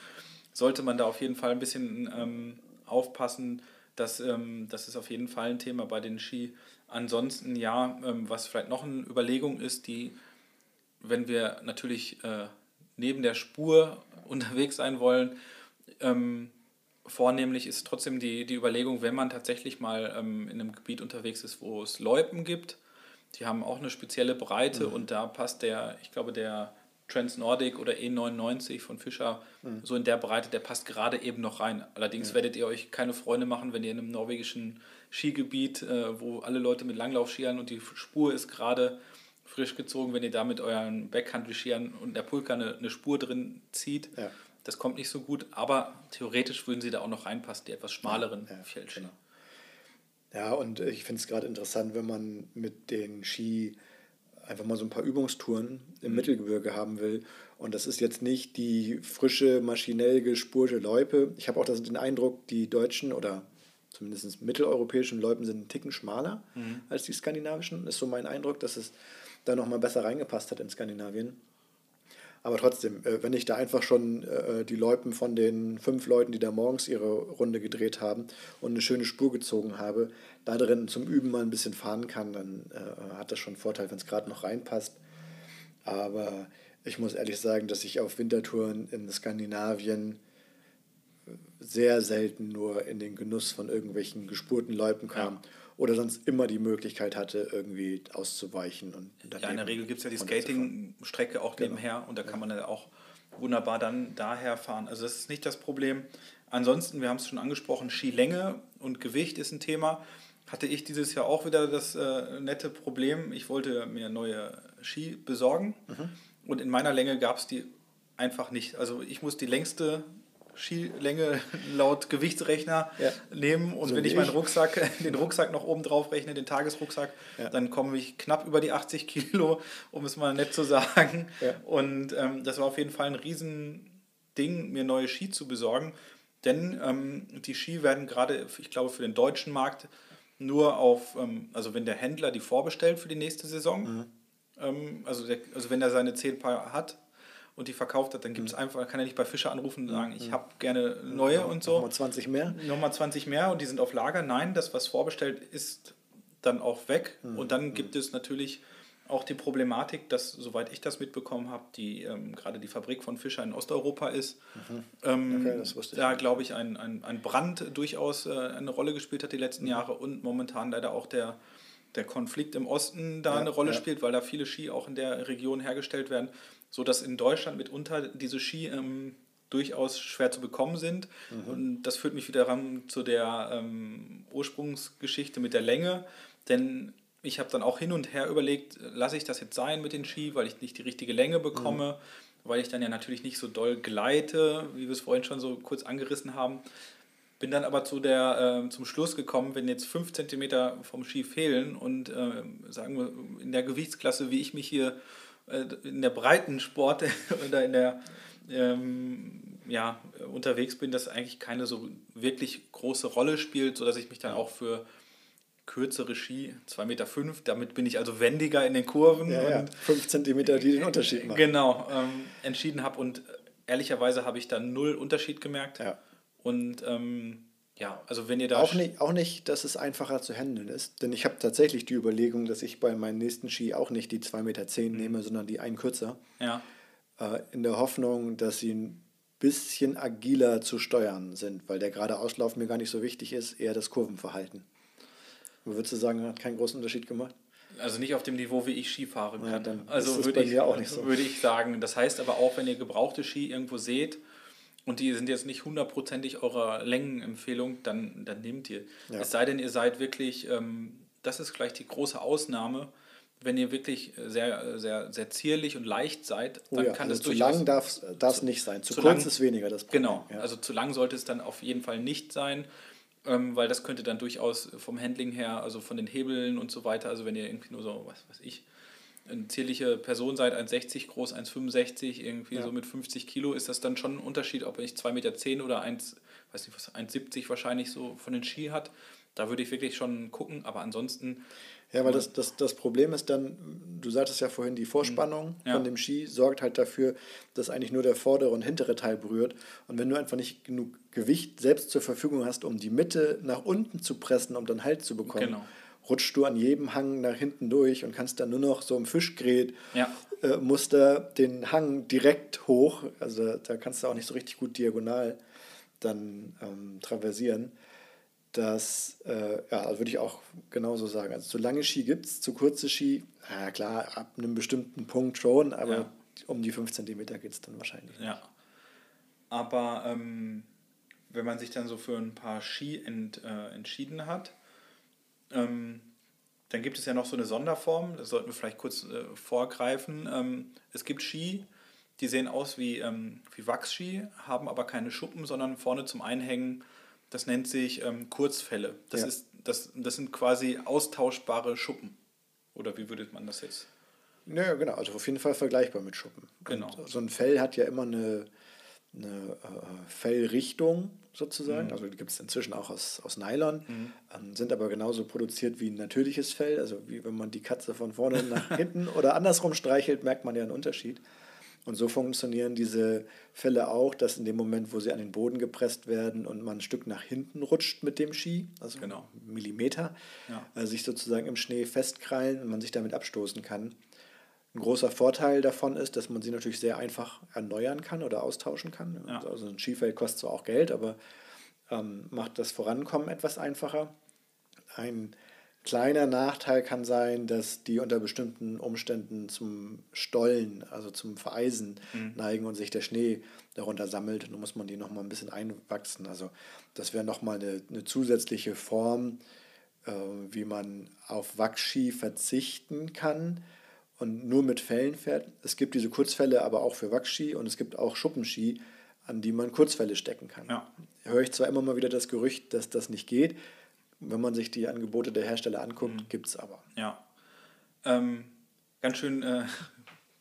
Speaker 1: sollte man da auf jeden Fall ein bisschen ähm, aufpassen. Das, ähm, das ist auf jeden Fall ein Thema bei den Ski. Ansonsten ja, ähm, was vielleicht noch eine Überlegung ist, die, wenn wir natürlich äh, neben der Spur unterwegs sein wollen. Ähm, vornehmlich ist trotzdem die, die Überlegung, wenn man tatsächlich mal ähm, in einem Gebiet unterwegs ist, wo es Loipen gibt, die haben auch eine spezielle Breite mhm. und da passt der, ich glaube, der Transnordic oder E99 von Fischer mhm. so in der Breite, der passt gerade eben noch rein. Allerdings ja. werdet ihr euch keine Freunde machen, wenn ihr in einem norwegischen Skigebiet, äh, wo alle Leute mit Langlaufskiern und die Spur ist gerade frisch gezogen, wenn ihr da mit euren Backhandwischieren und der Pulka eine, eine Spur drin zieht. Ja. Das kommt nicht so gut, aber theoretisch würden sie da auch noch reinpassen, die etwas schmaleren ja, ja, Genau.
Speaker 2: Ja, und ich finde es gerade interessant, wenn man mit den Ski einfach mal so ein paar Übungstouren im mhm. Mittelgebirge haben will. Und das ist jetzt nicht die frische, maschinell gespurte Loipe. Ich habe auch das, den Eindruck, die deutschen oder zumindest mitteleuropäischen Loipen sind einen Ticken schmaler mhm. als die skandinavischen. Das ist so mein Eindruck, dass es da nochmal besser reingepasst hat in Skandinavien. Aber trotzdem, äh, wenn ich da einfach schon äh, die Loipen von den fünf Leuten, die da morgens ihre Runde gedreht haben und eine schöne Spur gezogen habe, da drin zum Üben mal ein bisschen fahren kann, dann äh, hat das schon einen Vorteil, wenn es gerade noch reinpasst. Aber ich muss ehrlich sagen, dass ich auf Wintertouren in Skandinavien sehr selten nur in den Genuss von irgendwelchen gespurten Loipen kam. Ja oder sonst immer die Möglichkeit hatte, irgendwie auszuweichen. Und
Speaker 1: ja, in der Regel gibt es ja die Skating-Strecke auch genau. nebenher und da kann man dann auch wunderbar dann daher fahren. Also das ist nicht das Problem. Ansonsten, wir haben es schon angesprochen, Skilänge und Gewicht ist ein Thema. hatte ich dieses Jahr auch wieder das äh, nette Problem. Ich wollte mir neue Ski besorgen mhm. und in meiner Länge gab es die einfach nicht. Also ich muss die längste Skilänge laut Gewichtsrechner ja. nehmen und so wenn ich meinen Rucksack, den Rucksack noch oben drauf rechne, den Tagesrucksack, ja. dann komme ich knapp über die 80 Kilo, um es mal nett zu sagen. Ja. Und ähm, das war auf jeden Fall ein Riesending, mir neue Ski zu besorgen. Denn ähm, die Ski werden gerade, ich glaube, für den deutschen Markt nur auf, ähm, also wenn der Händler die vorbestellt für die nächste Saison, mhm. ähm, also, der, also wenn er seine 10 Paar hat und die verkauft hat, dann gibt es mhm. einfach, kann er nicht bei Fischer anrufen und sagen, ich mhm. habe gerne neue und so.
Speaker 2: Nochmal 20 mehr?
Speaker 1: Nochmal 20 mehr und die sind auf Lager. Nein, das, was vorbestellt ist, dann auch weg. Mhm. Und dann gibt es natürlich auch die Problematik, dass, soweit ich das mitbekommen habe, die ähm, gerade die Fabrik von Fischer in Osteuropa ist. Mhm. Ähm, okay. Da, glaube ich, ein, ein, ein Brand durchaus äh, eine Rolle gespielt hat die letzten mhm. Jahre und momentan leider auch der, der Konflikt im Osten da ja, eine Rolle ja. spielt, weil da viele Ski auch in der Region hergestellt werden, sodass in Deutschland mitunter diese Ski ähm, durchaus schwer zu bekommen sind. Mhm. Und das führt mich wieder ran zu der ähm, Ursprungsgeschichte mit der Länge, denn ich habe dann auch hin und her überlegt, lasse ich das jetzt sein mit den Ski, weil ich nicht die richtige Länge bekomme, mhm. weil ich dann ja natürlich nicht so doll gleite, wie wir es vorhin schon so kurz angerissen haben. Bin dann aber zu der, äh, zum Schluss gekommen, wenn jetzt 5 cm vom Ski fehlen und äh, sagen wir in der Gewichtsklasse, wie ich mich hier äh, in der breiten Sport oder in der ähm, ja, unterwegs bin, das eigentlich keine so wirklich große Rolle spielt, sodass ich mich dann auch für kürzere Ski, 2,5 Meter, fünf, damit bin ich also wendiger in den Kurven.
Speaker 2: Ja, ja. 5 Zentimeter, die den Unterschied machen.
Speaker 1: Genau, ähm, entschieden habe und ehrlicherweise habe ich da null Unterschied gemerkt. Ja. Und ähm, ja, also wenn ihr da.
Speaker 2: Auch nicht, auch nicht, dass es einfacher zu handeln ist, denn ich habe tatsächlich die Überlegung, dass ich bei meinem nächsten Ski auch nicht die 2,10 Meter zehn mhm. nehme, sondern die einen kürzer. Ja. Äh, in der Hoffnung, dass sie ein bisschen agiler zu steuern sind, weil der gerade Auslauf mir gar nicht so wichtig ist, eher das Kurvenverhalten. Würdest du sagen, hat keinen großen Unterschied gemacht?
Speaker 1: Also nicht auf dem Niveau, wie ich Ski fahren kann. Ja,
Speaker 2: dann
Speaker 1: also würde ich, auch nicht so. würde ich sagen. Das heißt aber auch, wenn ihr gebrauchte Ski irgendwo seht und die sind jetzt nicht hundertprozentig eurer Längenempfehlung, dann, dann nehmt ihr. Ja. Es sei denn, ihr seid wirklich, ähm, das ist gleich die große Ausnahme, wenn ihr wirklich sehr, sehr, sehr zierlich und leicht seid,
Speaker 2: oh dann oh ja, kann also das zu durchaus... Zu lang darf es nicht sein, zu, zu kurz lang, ist weniger das
Speaker 1: Problem. Genau, ja. also zu lang sollte es dann auf jeden Fall nicht sein ähm, weil das könnte dann durchaus vom Handling her, also von den Hebeln und so weiter, also wenn ihr irgendwie nur so, was weiß ich, eine zierliche Person seid, 1,60 groß, 1,65, irgendwie ja. so mit 50 Kilo, ist das dann schon ein Unterschied, ob ich 2,10 Meter oder 1, weiß nicht was, 1,70 wahrscheinlich so von den Ski hat. Da würde ich wirklich schon gucken, aber ansonsten
Speaker 2: ja, weil das, das, das Problem ist dann, du sagtest ja vorhin, die Vorspannung ja. von dem Ski sorgt halt dafür, dass eigentlich nur der vordere und hintere Teil berührt. Und wenn du einfach nicht genug Gewicht selbst zur Verfügung hast, um die Mitte nach unten zu pressen, um dann Halt zu bekommen, genau. Rutschst du an jedem Hang nach hinten durch und kannst dann nur noch so im Fischgrät ja. äh, Muster den Hang direkt hoch, also da kannst du auch nicht so richtig gut diagonal dann ähm, traversieren dass, äh, ja, würde ich auch genauso sagen. Also zu lange Ski gibt es, zu kurze Ski, ja klar, ab einem bestimmten Punkt schon, aber ja. um die 5 cm geht es dann wahrscheinlich. Nicht.
Speaker 1: Ja. Aber ähm, wenn man sich dann so für ein paar Ski ent, äh, entschieden hat, ähm, dann gibt es ja noch so eine Sonderform, das sollten wir vielleicht kurz äh, vorgreifen. Ähm, es gibt Ski, die sehen aus wie, ähm, wie Wachsski, haben aber keine Schuppen, sondern vorne zum Einhängen das nennt sich ähm, Kurzfälle. Das, ja. ist, das, das sind quasi austauschbare Schuppen. Oder wie würde man das jetzt?
Speaker 2: Ja, genau. Also auf jeden Fall vergleichbar mit Schuppen. Genau. Und so ein Fell hat ja immer eine, eine äh, Fellrichtung sozusagen. Mhm. Also die gibt es inzwischen auch aus, aus Nylon, mhm. ähm, sind aber genauso produziert wie ein natürliches Fell. Also wie wenn man die Katze von vorne nach hinten oder andersrum streichelt, merkt man ja einen Unterschied. Und so funktionieren diese Fälle auch, dass in dem Moment, wo sie an den Boden gepresst werden und man ein Stück nach hinten rutscht mit dem Ski, also genau. Millimeter, ja. also sich sozusagen im Schnee festkrallen und man sich damit abstoßen kann. Ein großer Vorteil davon ist, dass man sie natürlich sehr einfach erneuern kann oder austauschen kann. Ja. Also ein Skifell kostet zwar auch Geld, aber ähm, macht das Vorankommen etwas einfacher. Ein Kleiner Nachteil kann sein, dass die unter bestimmten Umständen zum Stollen, also zum Vereisen mhm. neigen und sich der Schnee darunter sammelt. Und dann muss man die nochmal ein bisschen einwachsen. Also das wäre nochmal eine, eine zusätzliche Form, äh, wie man auf Wachsski verzichten kann und nur mit Fällen fährt. Es gibt diese Kurzfälle aber auch für Wachsski und es gibt auch Schuppenski, an die man Kurzfälle stecken kann. Ja. Höre ich zwar immer mal wieder das Gerücht, dass das nicht geht. Wenn man sich die Angebote der Hersteller anguckt, mhm. gibt es aber.
Speaker 1: Ja. Ähm, ganz schön äh,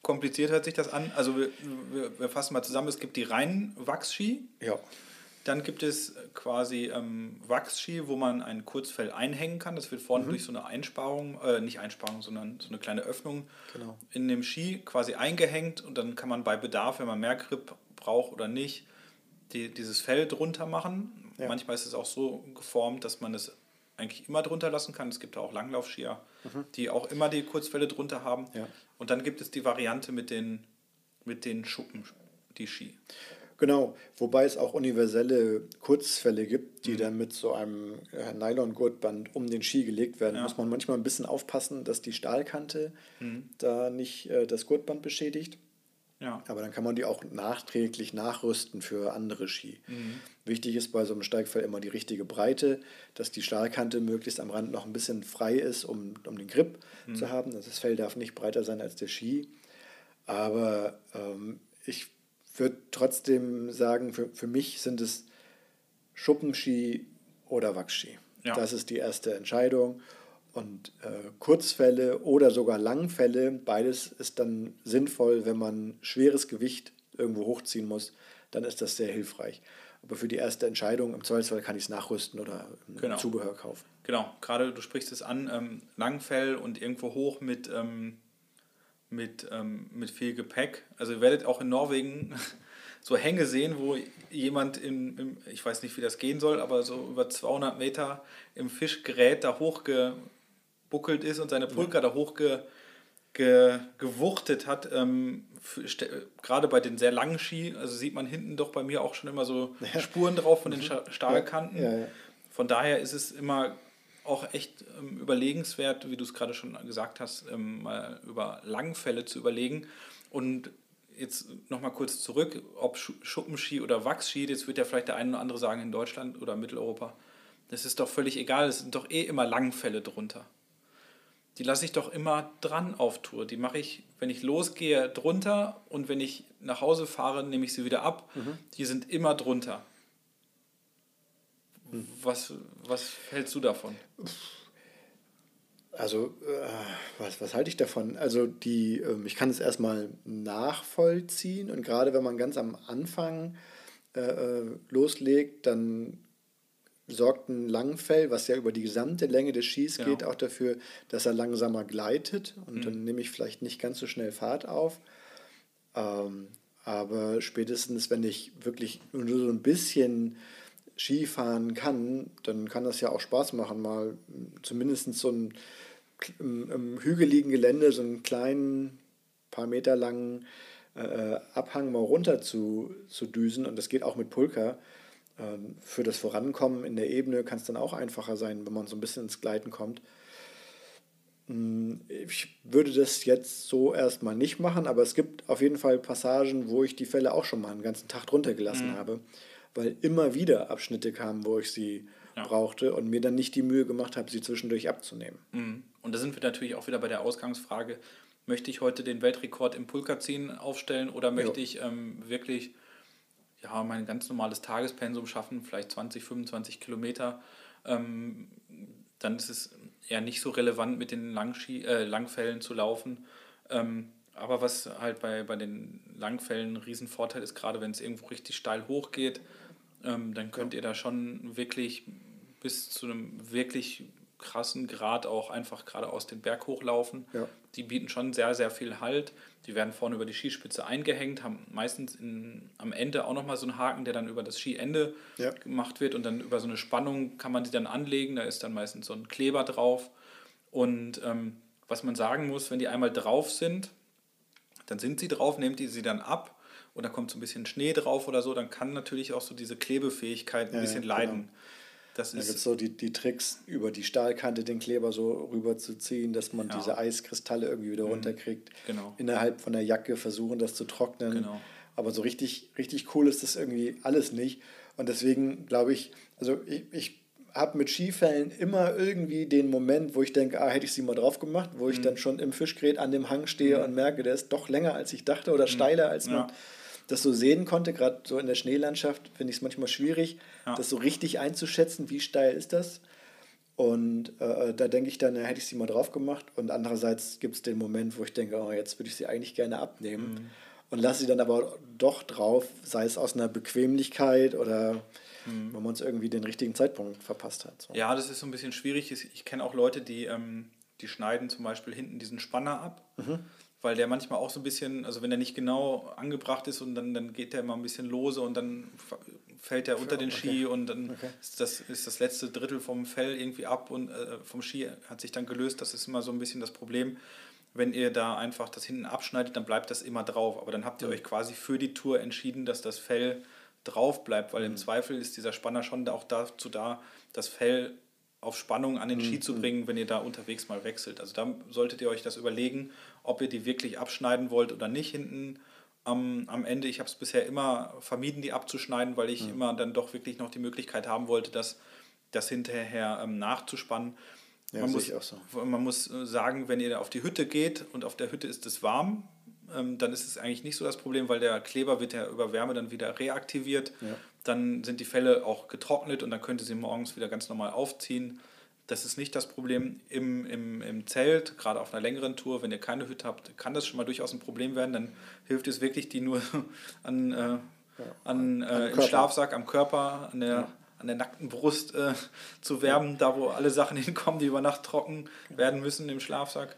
Speaker 1: kompliziert hört sich das an. Also wir, wir, wir, fassen mal zusammen, es gibt die reinen Wachsski. Ja. Dann gibt es quasi ähm, Wachsski, wo man ein Kurzfell einhängen kann. Das wird vorne mhm. durch so eine Einsparung, äh, nicht Einsparung, sondern so eine kleine Öffnung genau. in dem Ski quasi eingehängt und dann kann man bei Bedarf, wenn man mehr Grip braucht oder nicht, die, dieses Fell drunter machen. Ja. Manchmal ist es auch so geformt, dass man es eigentlich immer drunter lassen kann. Es gibt auch Langlaufskier, mhm. die auch immer die Kurzfälle drunter haben. Ja. Und dann gibt es die Variante mit den, mit den Schuppen, die Ski.
Speaker 2: Genau, wobei es auch universelle Kurzfälle gibt, die mhm. dann mit so einem äh, Nylon-Gurtband um den Ski gelegt werden. Ja. Muss man manchmal ein bisschen aufpassen, dass die Stahlkante mhm. da nicht äh, das Gurtband beschädigt. Ja. Aber dann kann man die auch nachträglich nachrüsten für andere Ski. Mhm. Wichtig ist bei so einem Steigfell immer die richtige Breite, dass die Stahlkante möglichst am Rand noch ein bisschen frei ist, um, um den Grip mhm. zu haben. Das Fell darf nicht breiter sein als der Ski. Aber ähm, ich würde trotzdem sagen, für, für mich sind es Schuppenski oder Wachsski. Ja. Das ist die erste Entscheidung. Und äh, Kurzfälle oder sogar Langfälle, beides ist dann sinnvoll, wenn man schweres Gewicht irgendwo hochziehen muss, dann ist das sehr hilfreich. Aber für die erste Entscheidung, im Zweifelsfall kann ich es nachrüsten oder genau. Zubehör kaufen.
Speaker 1: Genau, gerade du sprichst es an, ähm, Langfell und irgendwo hoch mit, ähm, mit, ähm, mit viel Gepäck. Also ihr werdet auch in Norwegen so Hänge sehen, wo jemand, in, im, ich weiß nicht, wie das gehen soll, aber so über 200 Meter im Fischgerät da hochge hochgebuckelt ist und seine Pulka da hochge ge, gewuchtet hat. Ähm, gerade bei den sehr langen Ski, also sieht man hinten doch bei mir auch schon immer so ja. Spuren drauf von den mhm. Stahlkanten. Ja, ja, Von daher ist es immer auch echt ähm, überlegenswert, wie du es gerade schon gesagt hast, ähm, mal über Langfälle zu überlegen. Und jetzt nochmal kurz zurück, ob Schuppenski oder Wachsski, jetzt wird ja vielleicht der eine oder andere sagen in Deutschland oder Mitteleuropa, das ist doch völlig egal, es sind doch eh immer Langfälle drunter die lasse ich doch immer dran auf Tour. Die mache ich, wenn ich losgehe, drunter und wenn ich nach Hause fahre, nehme ich sie wieder ab. Mhm. Die sind immer drunter. Mhm. Was, was hältst du davon?
Speaker 2: Also, äh, was, was halte ich davon? Also, die, äh, ich kann es erstmal nachvollziehen und gerade wenn man ganz am Anfang äh, äh loslegt, dann sorgt ein Langfell, was ja über die gesamte Länge des Skis ja. geht, auch dafür, dass er langsamer gleitet und mhm. dann nehme ich vielleicht nicht ganz so schnell Fahrt auf. Ähm, aber spätestens, wenn ich wirklich nur so ein bisschen Ski fahren kann, dann kann das ja auch Spaß machen, mal zumindest so ein im, im hügeligen Gelände so einen kleinen, paar Meter langen äh, Abhang mal runter zu, zu düsen. Und das geht auch mit Pulka. Ähm, für das Vorankommen in der Ebene kann es dann auch einfacher sein, wenn man so ein bisschen ins Gleiten kommt. Hm, ich würde das jetzt so erstmal nicht machen, aber es gibt auf jeden Fall Passagen, wo ich die Fälle auch schon mal einen ganzen Tag drunter gelassen mhm. habe, weil immer wieder Abschnitte kamen, wo ich sie ja. brauchte und mir dann nicht die Mühe gemacht habe, sie zwischendurch abzunehmen.
Speaker 1: Mhm. Und da sind wir natürlich auch wieder bei der Ausgangsfrage, möchte ich heute den Weltrekord im Pulkaziehen aufstellen oder möchte jo. ich ähm, wirklich ja, mein ganz normales Tagespensum schaffen, vielleicht 20, 25 Kilometer, ähm, dann ist es eher nicht so relevant, mit den Langski äh, Langfällen zu laufen. Ähm, aber was halt bei, bei den Langfällen ein Riesenvorteil ist, gerade wenn es irgendwo richtig steil hochgeht, ähm, dann könnt ihr da schon wirklich bis zu einem wirklich krassen Grad auch einfach gerade aus den Berg hochlaufen. Ja. Die bieten schon sehr, sehr viel Halt. Die werden vorne über die Skispitze eingehängt, haben meistens in, am Ende auch nochmal so einen Haken, der dann über das Skiende ja. gemacht wird und dann über so eine Spannung kann man die dann anlegen. Da ist dann meistens so ein Kleber drauf. Und ähm, was man sagen muss, wenn die einmal drauf sind, dann sind sie drauf, nehmt ihr sie dann ab und da kommt so ein bisschen Schnee drauf oder so, dann kann natürlich auch so diese Klebefähigkeit ein ja, bisschen ja, leiden. Genau.
Speaker 2: Das da gibt es so die, die Tricks, über die Stahlkante den Kleber so rüber zu ziehen, dass man ja. diese Eiskristalle irgendwie wieder mhm. runterkriegt. Genau. Innerhalb von der Jacke versuchen, das zu trocknen. Genau. Aber so richtig, richtig cool ist das irgendwie alles nicht. Und deswegen glaube ich, also ich, ich habe mit Skifällen immer irgendwie den Moment, wo ich denke, ah, hätte ich sie mal drauf gemacht, wo ich
Speaker 1: Mhm.
Speaker 2: dann schon im Fischgrät an dem Hang stehe und merke, der ist doch länger, als ich dachte oder steiler, als man
Speaker 1: Mhm. Ja.
Speaker 2: Das so sehen konnte. Gerade so in der Schneelandschaft finde ich es manchmal schwierig,
Speaker 1: Ja.
Speaker 2: das so richtig einzuschätzen, wie steil ist das. Und äh, da denke ich dann, ja, hätte ich sie mal drauf gemacht. Und andererseits gibt es den Moment, wo ich denke, oh, jetzt würde ich sie eigentlich gerne abnehmen.
Speaker 1: Mhm.
Speaker 2: Und lasse sie dann aber doch drauf, sei es aus einer Bequemlichkeit oder wenn man uns irgendwie den richtigen Zeitpunkt verpasst hat. So.
Speaker 1: Mhm. Ja, das ist so ein bisschen schwierig. Ich ich kenne auch Leute, die, ähm, die schneiden zum Beispiel hinten diesen Spanner ab,
Speaker 2: Mhm.
Speaker 1: Weil der manchmal auch so ein bisschen, also wenn der nicht genau angebracht ist und dann, dann geht der immer ein bisschen lose und dann fällt er unter den Ski und dann
Speaker 2: Okay.
Speaker 1: ist, das, ist das letzte Drittel vom Fell irgendwie ab und äh, vom Ski hat sich dann gelöst. Das ist immer so ein bisschen das Problem. Wenn ihr da einfach das hinten abschneidet, dann bleibt das immer drauf. Aber dann habt ihr euch quasi für die Tour entschieden, dass das Fell drauf bleibt, weil im Zweifel ist dieser Spanner schon auch dazu da, das Fell auf Spannung an den Ski zu bringen, wenn ihr da unterwegs mal wechselt. Also da solltet ihr euch das überlegen, ob ihr die wirklich abschneiden wollt oder nicht hinten am, am Ende. Ich habe es bisher immer vermieden, die abzuschneiden, weil ich immer dann doch wirklich noch die Möglichkeit haben wollte, das, das hinterher ähm, nachzuspannen.
Speaker 2: Ja,
Speaker 1: man, muss,
Speaker 2: so.
Speaker 1: man muss äh, sagen, wenn ihr auf die Hütte geht und auf der Hütte ist es warm, ähm, dann ist es eigentlich nicht so das Problem, weil der Kleber wird ja über Wärme dann wieder reaktiviert.
Speaker 2: Ja.
Speaker 1: Dann sind die Felle auch getrocknet und dann könnt ihr sie morgens wieder ganz normal aufziehen. Das ist nicht das Problem im, im, im Zelt, gerade auf einer längeren Tour, wenn ihr keine Hütte habt, kann das schon mal durchaus ein Problem werden. Dann hilft es wirklich, die nur an, äh, an, äh, im. Schlafsack, am Körper, an der, an der nackten Brust äh, zu wärmen, da wo alle Sachen hinkommen, die über Nacht trocken werden müssen im Schlafsack.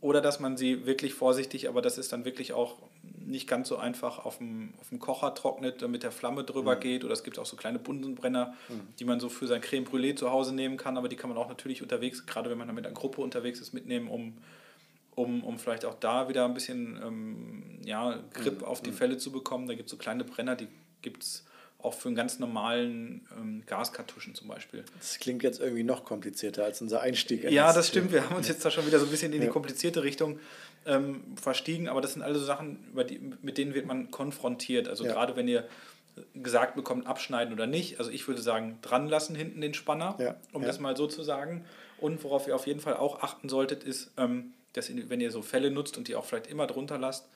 Speaker 1: Oder dass man sie wirklich vorsichtig, aber das ist dann wirklich auch nicht ganz so einfach auf dem, auf dem Kocher trocknet, damit der Flamme drüber geht. Oder es gibt auch so kleine Bunsenbrenner, die man so für sein Creme Brûlée zu Hause nehmen kann. Aber die kann man auch natürlich unterwegs, gerade wenn man mit einer Gruppe unterwegs ist, mitnehmen, um, um, um vielleicht auch da wieder ein bisschen ähm, ja, Grip auf die Fälle zu bekommen. Da gibt es so kleine Brenner, die gibt es auch für einen ganz normalen ähm, Gaskartuschen zum Beispiel.
Speaker 2: Das klingt jetzt irgendwie noch komplizierter als unser Einstieg. in
Speaker 1: Ja, das stimmt. Wir haben uns jetzt da schon wieder so ein bisschen in die komplizierte Richtung ähm, verstiegen, aber das sind alle so Sachen, die, mit denen wird man konfrontiert. Also
Speaker 2: Ja.
Speaker 1: gerade wenn ihr gesagt bekommt, abschneiden oder nicht. Also ich würde sagen, dran lassen hinten den Spanner,
Speaker 2: Ja.
Speaker 1: um
Speaker 2: Ja.
Speaker 1: das mal so zu sagen. Und worauf ihr auf jeden Fall auch achten solltet, ist, ähm, dass ihr, wenn ihr so Felle nutzt und die auch vielleicht immer drunter lasst,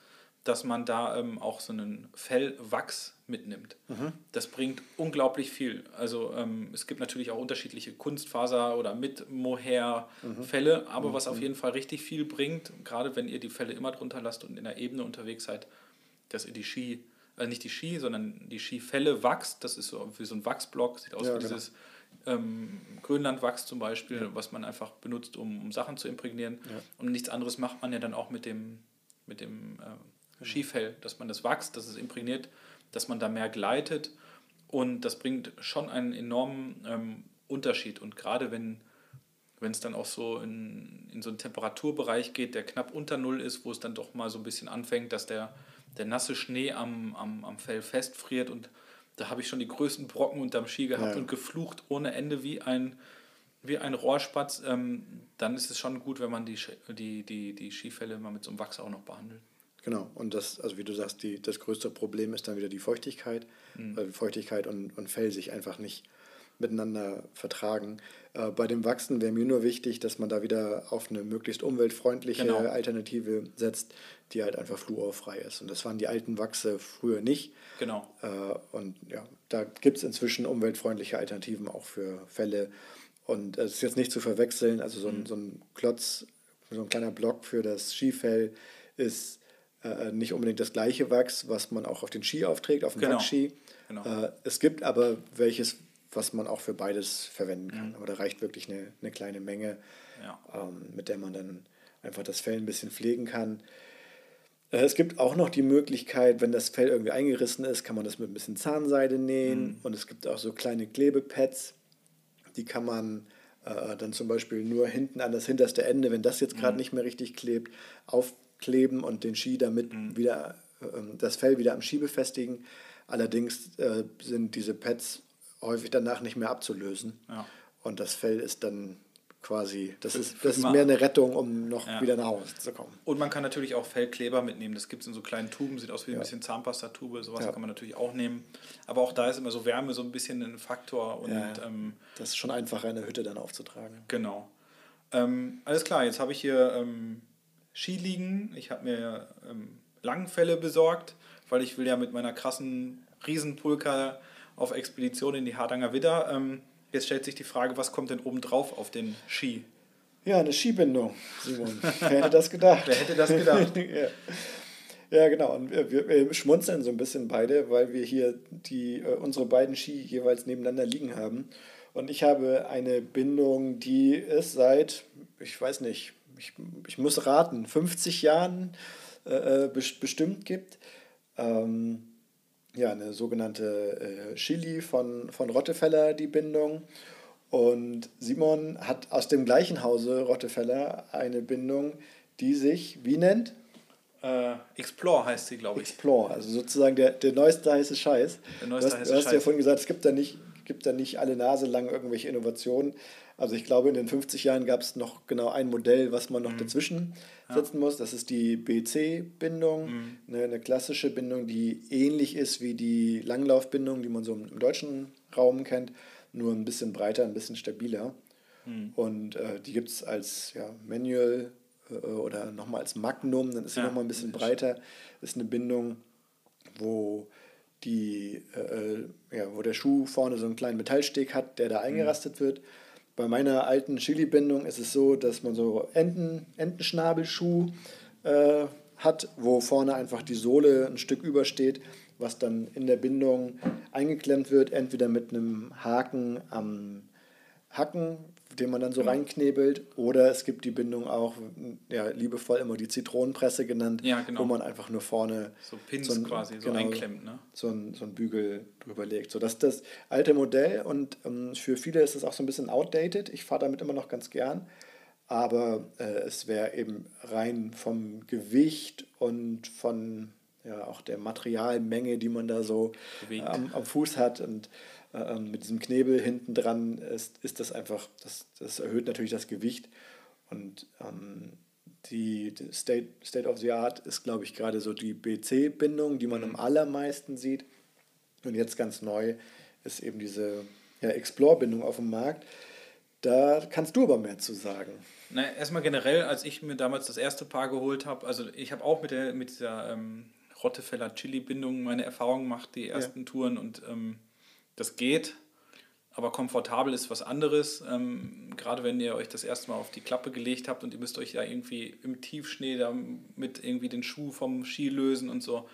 Speaker 1: dass man da ähm, auch so einen Fellwachs mitnimmt.
Speaker 2: Mhm.
Speaker 1: Das bringt unglaublich viel. Also ähm, es gibt natürlich auch unterschiedliche Kunstfaser oder mit Mohair
Speaker 2: Mhm.
Speaker 1: Aber was auf jeden Fall richtig viel bringt, gerade wenn ihr die Fälle immer drunter lasst und in der Ebene unterwegs seid, dass ihr die Ski, äh, nicht die Ski, sondern die Skifälle wachst. Das ist so wie so ein Wachsblock, sieht aus
Speaker 2: Ja,
Speaker 1: wie
Speaker 2: genau.
Speaker 1: dieses ähm, Grönlandwachs zum Beispiel, was man einfach benutzt, um, um Sachen zu imprägnieren.
Speaker 2: Ja.
Speaker 1: Und nichts anderes macht man ja dann auch mit dem, mit dem äh, Skifell, dass man das wächst, dass es imprägniert, dass man da mehr gleitet. Und das bringt schon einen enormen ähm, Unterschied. Und gerade wenn wenn es dann auch so in, in so einen Temperaturbereich geht, der knapp unter Null ist, wo es dann doch mal so ein bisschen anfängt, dass der, der nasse Schnee am, am, am Fell festfriert und da habe ich schon die größten Brocken unterm Ski gehabt
Speaker 2: Ja.
Speaker 1: und geflucht ohne Ende wie ein, wie ein Rohrspatz, ähm, dann ist es schon gut, wenn man die, die, die, die Skifälle mal mit so einem Wachs auch noch behandelt.
Speaker 2: Genau, und das, also wie du sagst, die, das größte Problem ist dann wieder die Feuchtigkeit,
Speaker 1: Mhm.
Speaker 2: weil Feuchtigkeit und, und Fell sich einfach nicht miteinander vertragen. Äh, bei dem Wachsen wäre mir nur wichtig, dass man da wieder auf eine möglichst umweltfreundliche
Speaker 1: Genau.
Speaker 2: Alternative setzt, die halt einfach fluorfrei ist. Und das waren die alten Wachse früher nicht.
Speaker 1: Genau.
Speaker 2: Äh, und ja, da gibt es inzwischen umweltfreundliche Alternativen auch für Fälle. Und es ist jetzt nicht zu verwechseln, also so ein, so ein Klotz, so ein kleiner Block für das Skifell ist äh, nicht unbedingt das gleiche Wachs, was man auch auf den Ski aufträgt, auf dem
Speaker 1: Genau.
Speaker 2: Wachsski.
Speaker 1: Genau.
Speaker 2: Äh, es gibt aber welches, was man auch für beides verwenden kann. Aber da reicht wirklich eine, eine kleine Menge,
Speaker 1: Ja.
Speaker 2: ähm, mit der man dann einfach das Fell ein bisschen pflegen kann. Äh, Es gibt auch noch die Möglichkeit, wenn das Fell irgendwie eingerissen ist, kann man das mit ein bisschen Zahnseide nähen. Und es gibt auch so kleine Klebepads, die kann man äh, dann zum Beispiel nur hinten an das hinterste Ende, wenn das jetzt gerade nicht mehr richtig klebt, aufkleben und den Ski damit wieder, äh, das Fell wieder am Ski befestigen. Allerdings äh, sind diese Pads häufig danach nicht mehr abzulösen.
Speaker 1: Ja.
Speaker 2: Und das Fell ist dann quasi. Das ist, das ist mehr eine Rettung, um noch
Speaker 1: Ja.
Speaker 2: wieder nach Hause zu kommen.
Speaker 1: Und man kann natürlich auch Fellkleber mitnehmen. Das gibt es in so kleinen Tuben, sieht aus wie ein
Speaker 2: Ja.
Speaker 1: bisschen Zahnpastatube. Sowas
Speaker 2: Ja.
Speaker 1: kann man natürlich auch nehmen. Aber auch da ist immer so Wärme so ein bisschen ein Faktor. Und. Ähm,
Speaker 2: Das ist schon einfacher in der Hütte dann aufzutragen.
Speaker 1: genau. Ähm, alles klar, jetzt habe ich hier ähm, Ski liegen. Ich habe mir ähm, Langfälle besorgt, weil ich will ja mit meiner krassen Riesenpulka auf Expedition in die Hardanger Widder. Ähm, jetzt stellt sich die Frage, was kommt denn oben drauf auf den Ski?
Speaker 2: Ja, eine Skibindung, Simon. Wer hätte das gedacht?
Speaker 1: Wer hätte das gedacht?
Speaker 2: ja. ja, genau. Und wir, wir, schmunzeln so ein bisschen beide, weil wir hier die, äh, unsere beiden Ski jeweils nebeneinander liegen haben. Und ich habe eine Bindung, die es seit, ich weiß nicht, ich, ich muss raten, 50 Jahren äh, äh, bes- bestimmt gibt. Ähm, ja, eine sogenannte äh, Chili von, von Rottefeller, die Bindung. Und Simon hat aus dem gleichen Hause Rottefeller eine Bindung, die sich, wie nennt?
Speaker 1: Äh, Explore heißt sie, glaube ich.
Speaker 2: Explore, also sozusagen der, der neueste heiße Scheiß.
Speaker 1: Der neueste
Speaker 2: du hast,
Speaker 1: heiße
Speaker 2: du hast ja
Speaker 1: Scheiß.
Speaker 2: vorhin gesagt, es gibt da nicht, gibt da nicht alle Nase lang irgendwelche Innovationen. Also ich glaube, in den 50 Jahren gab es noch genau ein Modell, was man noch
Speaker 1: Mhm.
Speaker 2: dazwischen setzen muss. Das ist die BC-Bindung,
Speaker 1: Mhm.
Speaker 2: eine, eine klassische Bindung, die ähnlich ist wie die Langlaufbindung, die man so im deutschen Raum kennt, nur ein bisschen breiter, ein bisschen stabiler.
Speaker 1: Mhm.
Speaker 2: Und äh, die gibt es als ja, Manual äh, oder nochmal als Magnum, dann ist sie
Speaker 1: Ja,
Speaker 2: nochmal ein bisschen breiter. Ist eine Bindung, wo, die, äh, ja, wo der Schuh vorne so einen kleinen Metallsteg hat, der da eingerastet wird. Bei meiner alten Chili-Bindung ist es so, dass man so Enten, Entenschnabelschuh äh, hat, wo vorne einfach die Sohle ein Stück übersteht, was dann in der Bindung eingeklemmt wird, entweder mit einem Haken am Hacken, den man dann so reinknebelt, oder es gibt die Bindung auch, ja, liebevoll immer die Zitronenpresse genannt,
Speaker 1: Ja, genau.
Speaker 2: wo man einfach nur vorne
Speaker 1: So Pins
Speaker 2: so ein-
Speaker 1: quasi, so
Speaker 2: genau.
Speaker 1: einklemmt, ne?
Speaker 2: so ein, so ein Bügel drüber legt. So, das ist das alte Modell und ähm, für viele ist es auch so ein bisschen outdated. Ich fahre damit immer noch ganz gern, aber äh, es wäre eben rein vom Gewicht und von ja, auch der Materialmenge, die man da so am, am Fuß hat und äh, mit diesem Knebel hinten dran ist, ist das einfach, das, das erhöht natürlich das Gewicht und ähm, die, die State, State of the Art ist, glaube ich, gerade so die BC-Bindung, die man am allermeisten sieht. Und jetzt ganz neu ist eben diese ja, Explore-Bindung auf dem Markt. Da kannst du aber mehr zu sagen.
Speaker 1: Na, erstmal generell, als ich mir damals das erste Paar geholt habe, also ich habe auch mit, der, mit dieser ähm, Rottefeller Chili-Bindung meine Erfahrungen gemacht, die ersten Touren und ähm, das geht, aber komfortabel ist was anderes. Ähm, gerade wenn ihr euch das erste Mal auf die Klappe gelegt habt und ihr müsst euch ja irgendwie im Tiefschnee damit irgendwie den Schuh vom Ski lösen und so.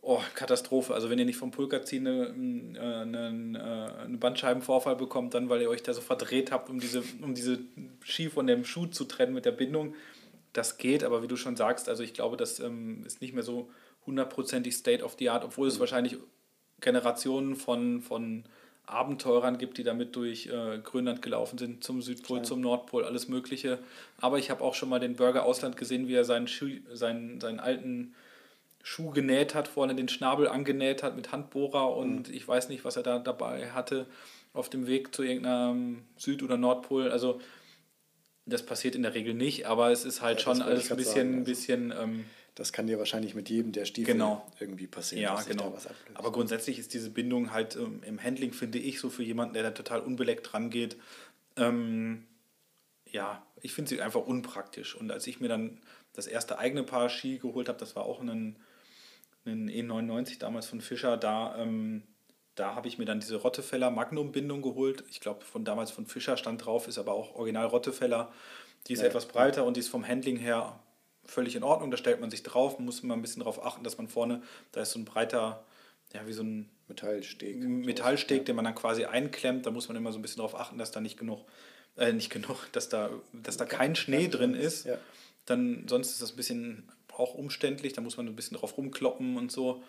Speaker 1: Oh, Katastrophe. Also wenn ihr nicht vom Pulkerziehen einen, einen, äh, einen Bandscheibenvorfall bekommt, dann weil ihr euch da so verdreht habt, um diese, um diese Ski von dem Schuh zu trennen mit der Bindung. Das geht, aber wie du schon sagst, also ich glaube, das ähm, ist nicht mehr so hundertprozentig State of the Art, obwohl es wahrscheinlich Generationen von, von Abenteurern gibt, die damit durch äh, Grönland gelaufen sind, zum Südpol, zum Nordpol, alles Mögliche. Aber ich habe auch schon mal den Burger Ausland gesehen, wie er seinen, Schuh, seinen, seinen alten Schuh genäht hat, vorne den Schnabel angenäht hat mit Handbohrer und ich weiß nicht, was er da dabei hatte auf dem Weg zu irgendeinem Süd- oder Nordpol. Also das passiert in der Regel nicht, aber es ist halt
Speaker 2: Ja,
Speaker 1: schon alles ein bisschen,
Speaker 2: sagen, also.
Speaker 1: bisschen ähm,
Speaker 2: Das kann dir wahrscheinlich mit jedem der Stiefel
Speaker 1: Genau.
Speaker 2: irgendwie passieren.
Speaker 1: ja, genau. Aber grundsätzlich ist diese Bindung halt ähm, im Handling, finde ich, so für jemanden, der da total unbeleckt rangeht, ähm, ja, ich finde sie einfach unpraktisch. Und als ich mir dann das erste eigene Paar Ski geholt habe, das war auch ein, ein E99 damals von Fischer, da, ähm, da habe ich mir dann diese Rottefeller Magnum-Bindung geholt. Ich glaube, von damals von Fischer stand drauf, ist aber auch original Rottefeller. Die ist
Speaker 2: Ja.
Speaker 1: etwas breiter und die ist vom Handling her völlig in Ordnung. Da stellt man sich drauf, muss man ein bisschen darauf achten, dass man vorne, da ist so ein breiter, ja, wie so ein
Speaker 2: Metallsteg.
Speaker 1: Metallsteg, den man dann quasi einklemmt. Da muss man immer so ein bisschen darauf achten, dass da nicht genug, äh, nicht genug, dass da, dass da kein Schnee drin ist.
Speaker 2: Ja.
Speaker 1: Dann sonst ist das ein bisschen auch umständlich. Da muss man ein bisschen drauf rumkloppen und so.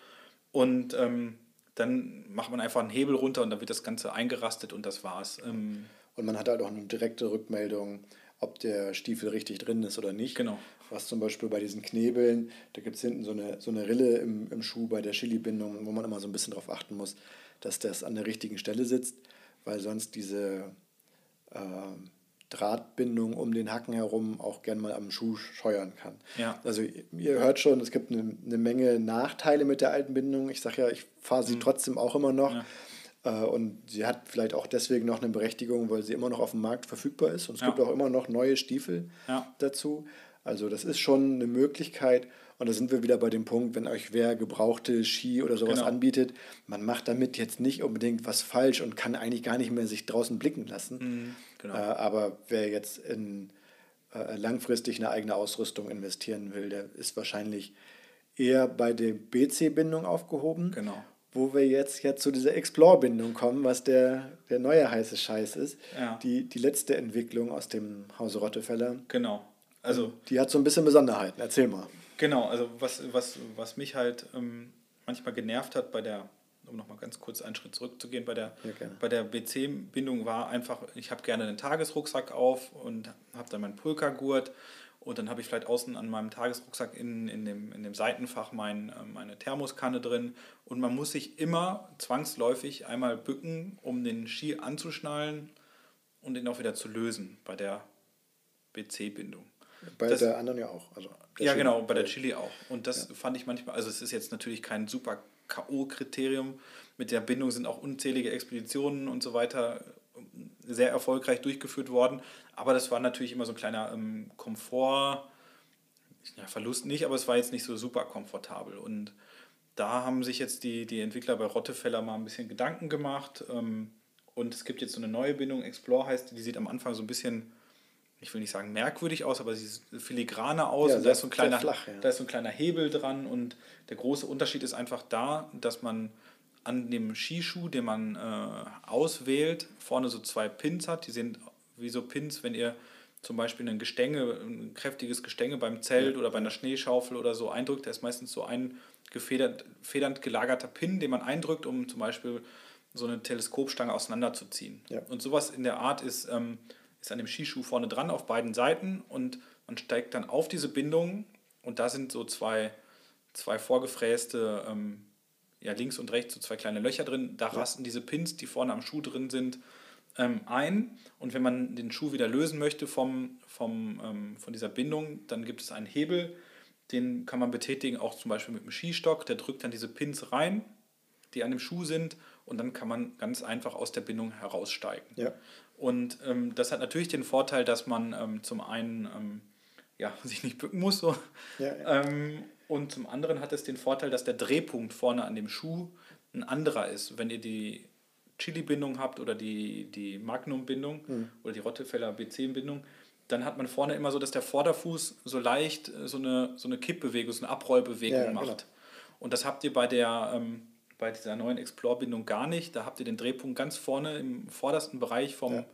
Speaker 1: Und ähm, dann macht man einfach einen Hebel runter und dann wird das Ganze eingerastet und das war's. Ähm,
Speaker 2: Und man hat halt auch eine direkte Rückmeldung, ob der Stiefel richtig drin ist oder nicht.
Speaker 1: Genau.
Speaker 2: Was zum Beispiel bei diesen Knebeln, da gibt es hinten so eine, so eine Rille im, im Schuh bei der Chili-Bindung, wo man immer so ein bisschen darauf achten muss, dass das an der richtigen Stelle sitzt, weil sonst diese, ähm, Drahtbindung um den Hacken herum auch gern mal am Schuh scheuern kann.
Speaker 1: Ja.
Speaker 2: Also ihr hört schon, es gibt eine, eine Menge Nachteile mit der alten Bindung. Ich sage ja, ich fahre sie mhm. trotzdem auch immer noch. Ja. Äh, und sie hat vielleicht auch deswegen noch eine Berechtigung, weil sie immer noch auf dem Markt verfügbar ist. Und es ja. gibt auch immer noch neue Stiefel ja. dazu. Also das ist schon eine Möglichkeit. Und da sind wir wieder bei dem Punkt, wenn euch wer gebrauchte Ski oder sowas genau. anbietet, man macht damit jetzt nicht unbedingt was falsch und kann eigentlich gar nicht mehr sich draußen blicken lassen. Mhm, genau. äh, aber wer jetzt in äh, langfristig eine eigene Ausrüstung investieren will, der ist wahrscheinlich eher bei der BC-Bindung aufgehoben.
Speaker 1: Genau.
Speaker 2: Wo wir jetzt, jetzt zu dieser Explore-Bindung kommen, was der, der neue heiße Scheiß ist.
Speaker 1: Ja.
Speaker 2: Die, die letzte Entwicklung aus dem Hause Rottefeller.
Speaker 1: Genau. Also,
Speaker 2: die hat so ein bisschen Besonderheiten. Erzähl mal.
Speaker 1: Genau, also was, was, was mich halt ähm, manchmal genervt hat bei der, um nochmal ganz kurz einen Schritt zurückzugehen, bei der,
Speaker 2: ja,
Speaker 1: bei der BC-Bindung war einfach, ich habe gerne einen Tagesrucksack auf und habe dann meinen Pulkagurt und dann habe ich vielleicht außen an meinem Tagesrucksack in, in, dem, in dem Seitenfach mein, äh, meine Thermoskanne drin und man muss sich immer zwangsläufig einmal bücken, um den Ski anzuschnallen und ihn auch wieder zu lösen bei der BC-Bindung.
Speaker 2: Bei das, der anderen ja auch. Also
Speaker 1: ja, Chili. genau, bei der Chili auch. Und das ja. fand ich manchmal, also es ist jetzt natürlich kein super K.O.-Kriterium. Mit der Bindung sind auch unzählige Expeditionen und so weiter sehr erfolgreich durchgeführt worden. Aber das war natürlich immer so ein kleiner ähm, Komfort, ja, Verlust nicht, aber es war jetzt nicht so super komfortabel. Und da haben sich jetzt die, die Entwickler bei Rottefeller mal ein bisschen Gedanken gemacht. Ähm, und es gibt jetzt so eine neue Bindung, Explore heißt, die sieht am Anfang so ein bisschen ich will nicht sagen merkwürdig aus, aber sie ist filigraner aus. Ja, und da, ist so ein kleiner, flach, ja. da ist so ein kleiner Hebel dran. Und der große Unterschied ist einfach da, dass man an dem Skischuh, den man äh, auswählt, vorne so zwei Pins hat. Die sind wie so Pins, wenn ihr zum Beispiel ein Gestänge, ein kräftiges Gestänge beim Zelt ja. oder bei einer Schneeschaufel oder so eindrückt. Da ist meistens so ein gefedert, federnd gelagerter Pin, den man eindrückt, um zum Beispiel so eine Teleskopstange auseinanderzuziehen.
Speaker 2: Ja.
Speaker 1: Und sowas in der Art ist ähm, ist an dem Skischuh vorne dran auf beiden Seiten und man steigt dann auf diese Bindung und da sind so zwei, zwei vorgefräste, ähm, ja links und rechts so zwei kleine Löcher drin. Da ja. rasten diese Pins, die vorne am Schuh drin sind, ähm, ein. Und wenn man den Schuh wieder lösen möchte vom, vom, ähm, von dieser Bindung, dann gibt es einen Hebel, den kann man betätigen, auch zum Beispiel mit dem Skistock. Der drückt dann diese Pins rein, die an dem Schuh sind, und dann kann man ganz einfach aus der Bindung heraussteigen.
Speaker 2: Ja.
Speaker 1: Und ähm, das hat natürlich den Vorteil, dass man ähm, zum einen ähm, ja, sich nicht bücken muss. So.
Speaker 2: Ja, ja.
Speaker 1: Und zum anderen hat es den Vorteil, dass der Drehpunkt vorne an dem Schuh ein anderer ist. Wenn ihr die Chili-Bindung habt oder die, die Magnum-Bindung mhm. oder die Rottefeller BC-Bindung, dann hat man vorne immer so, dass der Vorderfuß so leicht äh, so eine, so eine Kippbewegung, so eine Abrollbewegung ja, macht. Genau. Und das habt ihr bei der ähm, bei dieser neuen Explore-Bindung gar nicht. Da habt ihr den Drehpunkt ganz vorne im vordersten Bereich vom, ja.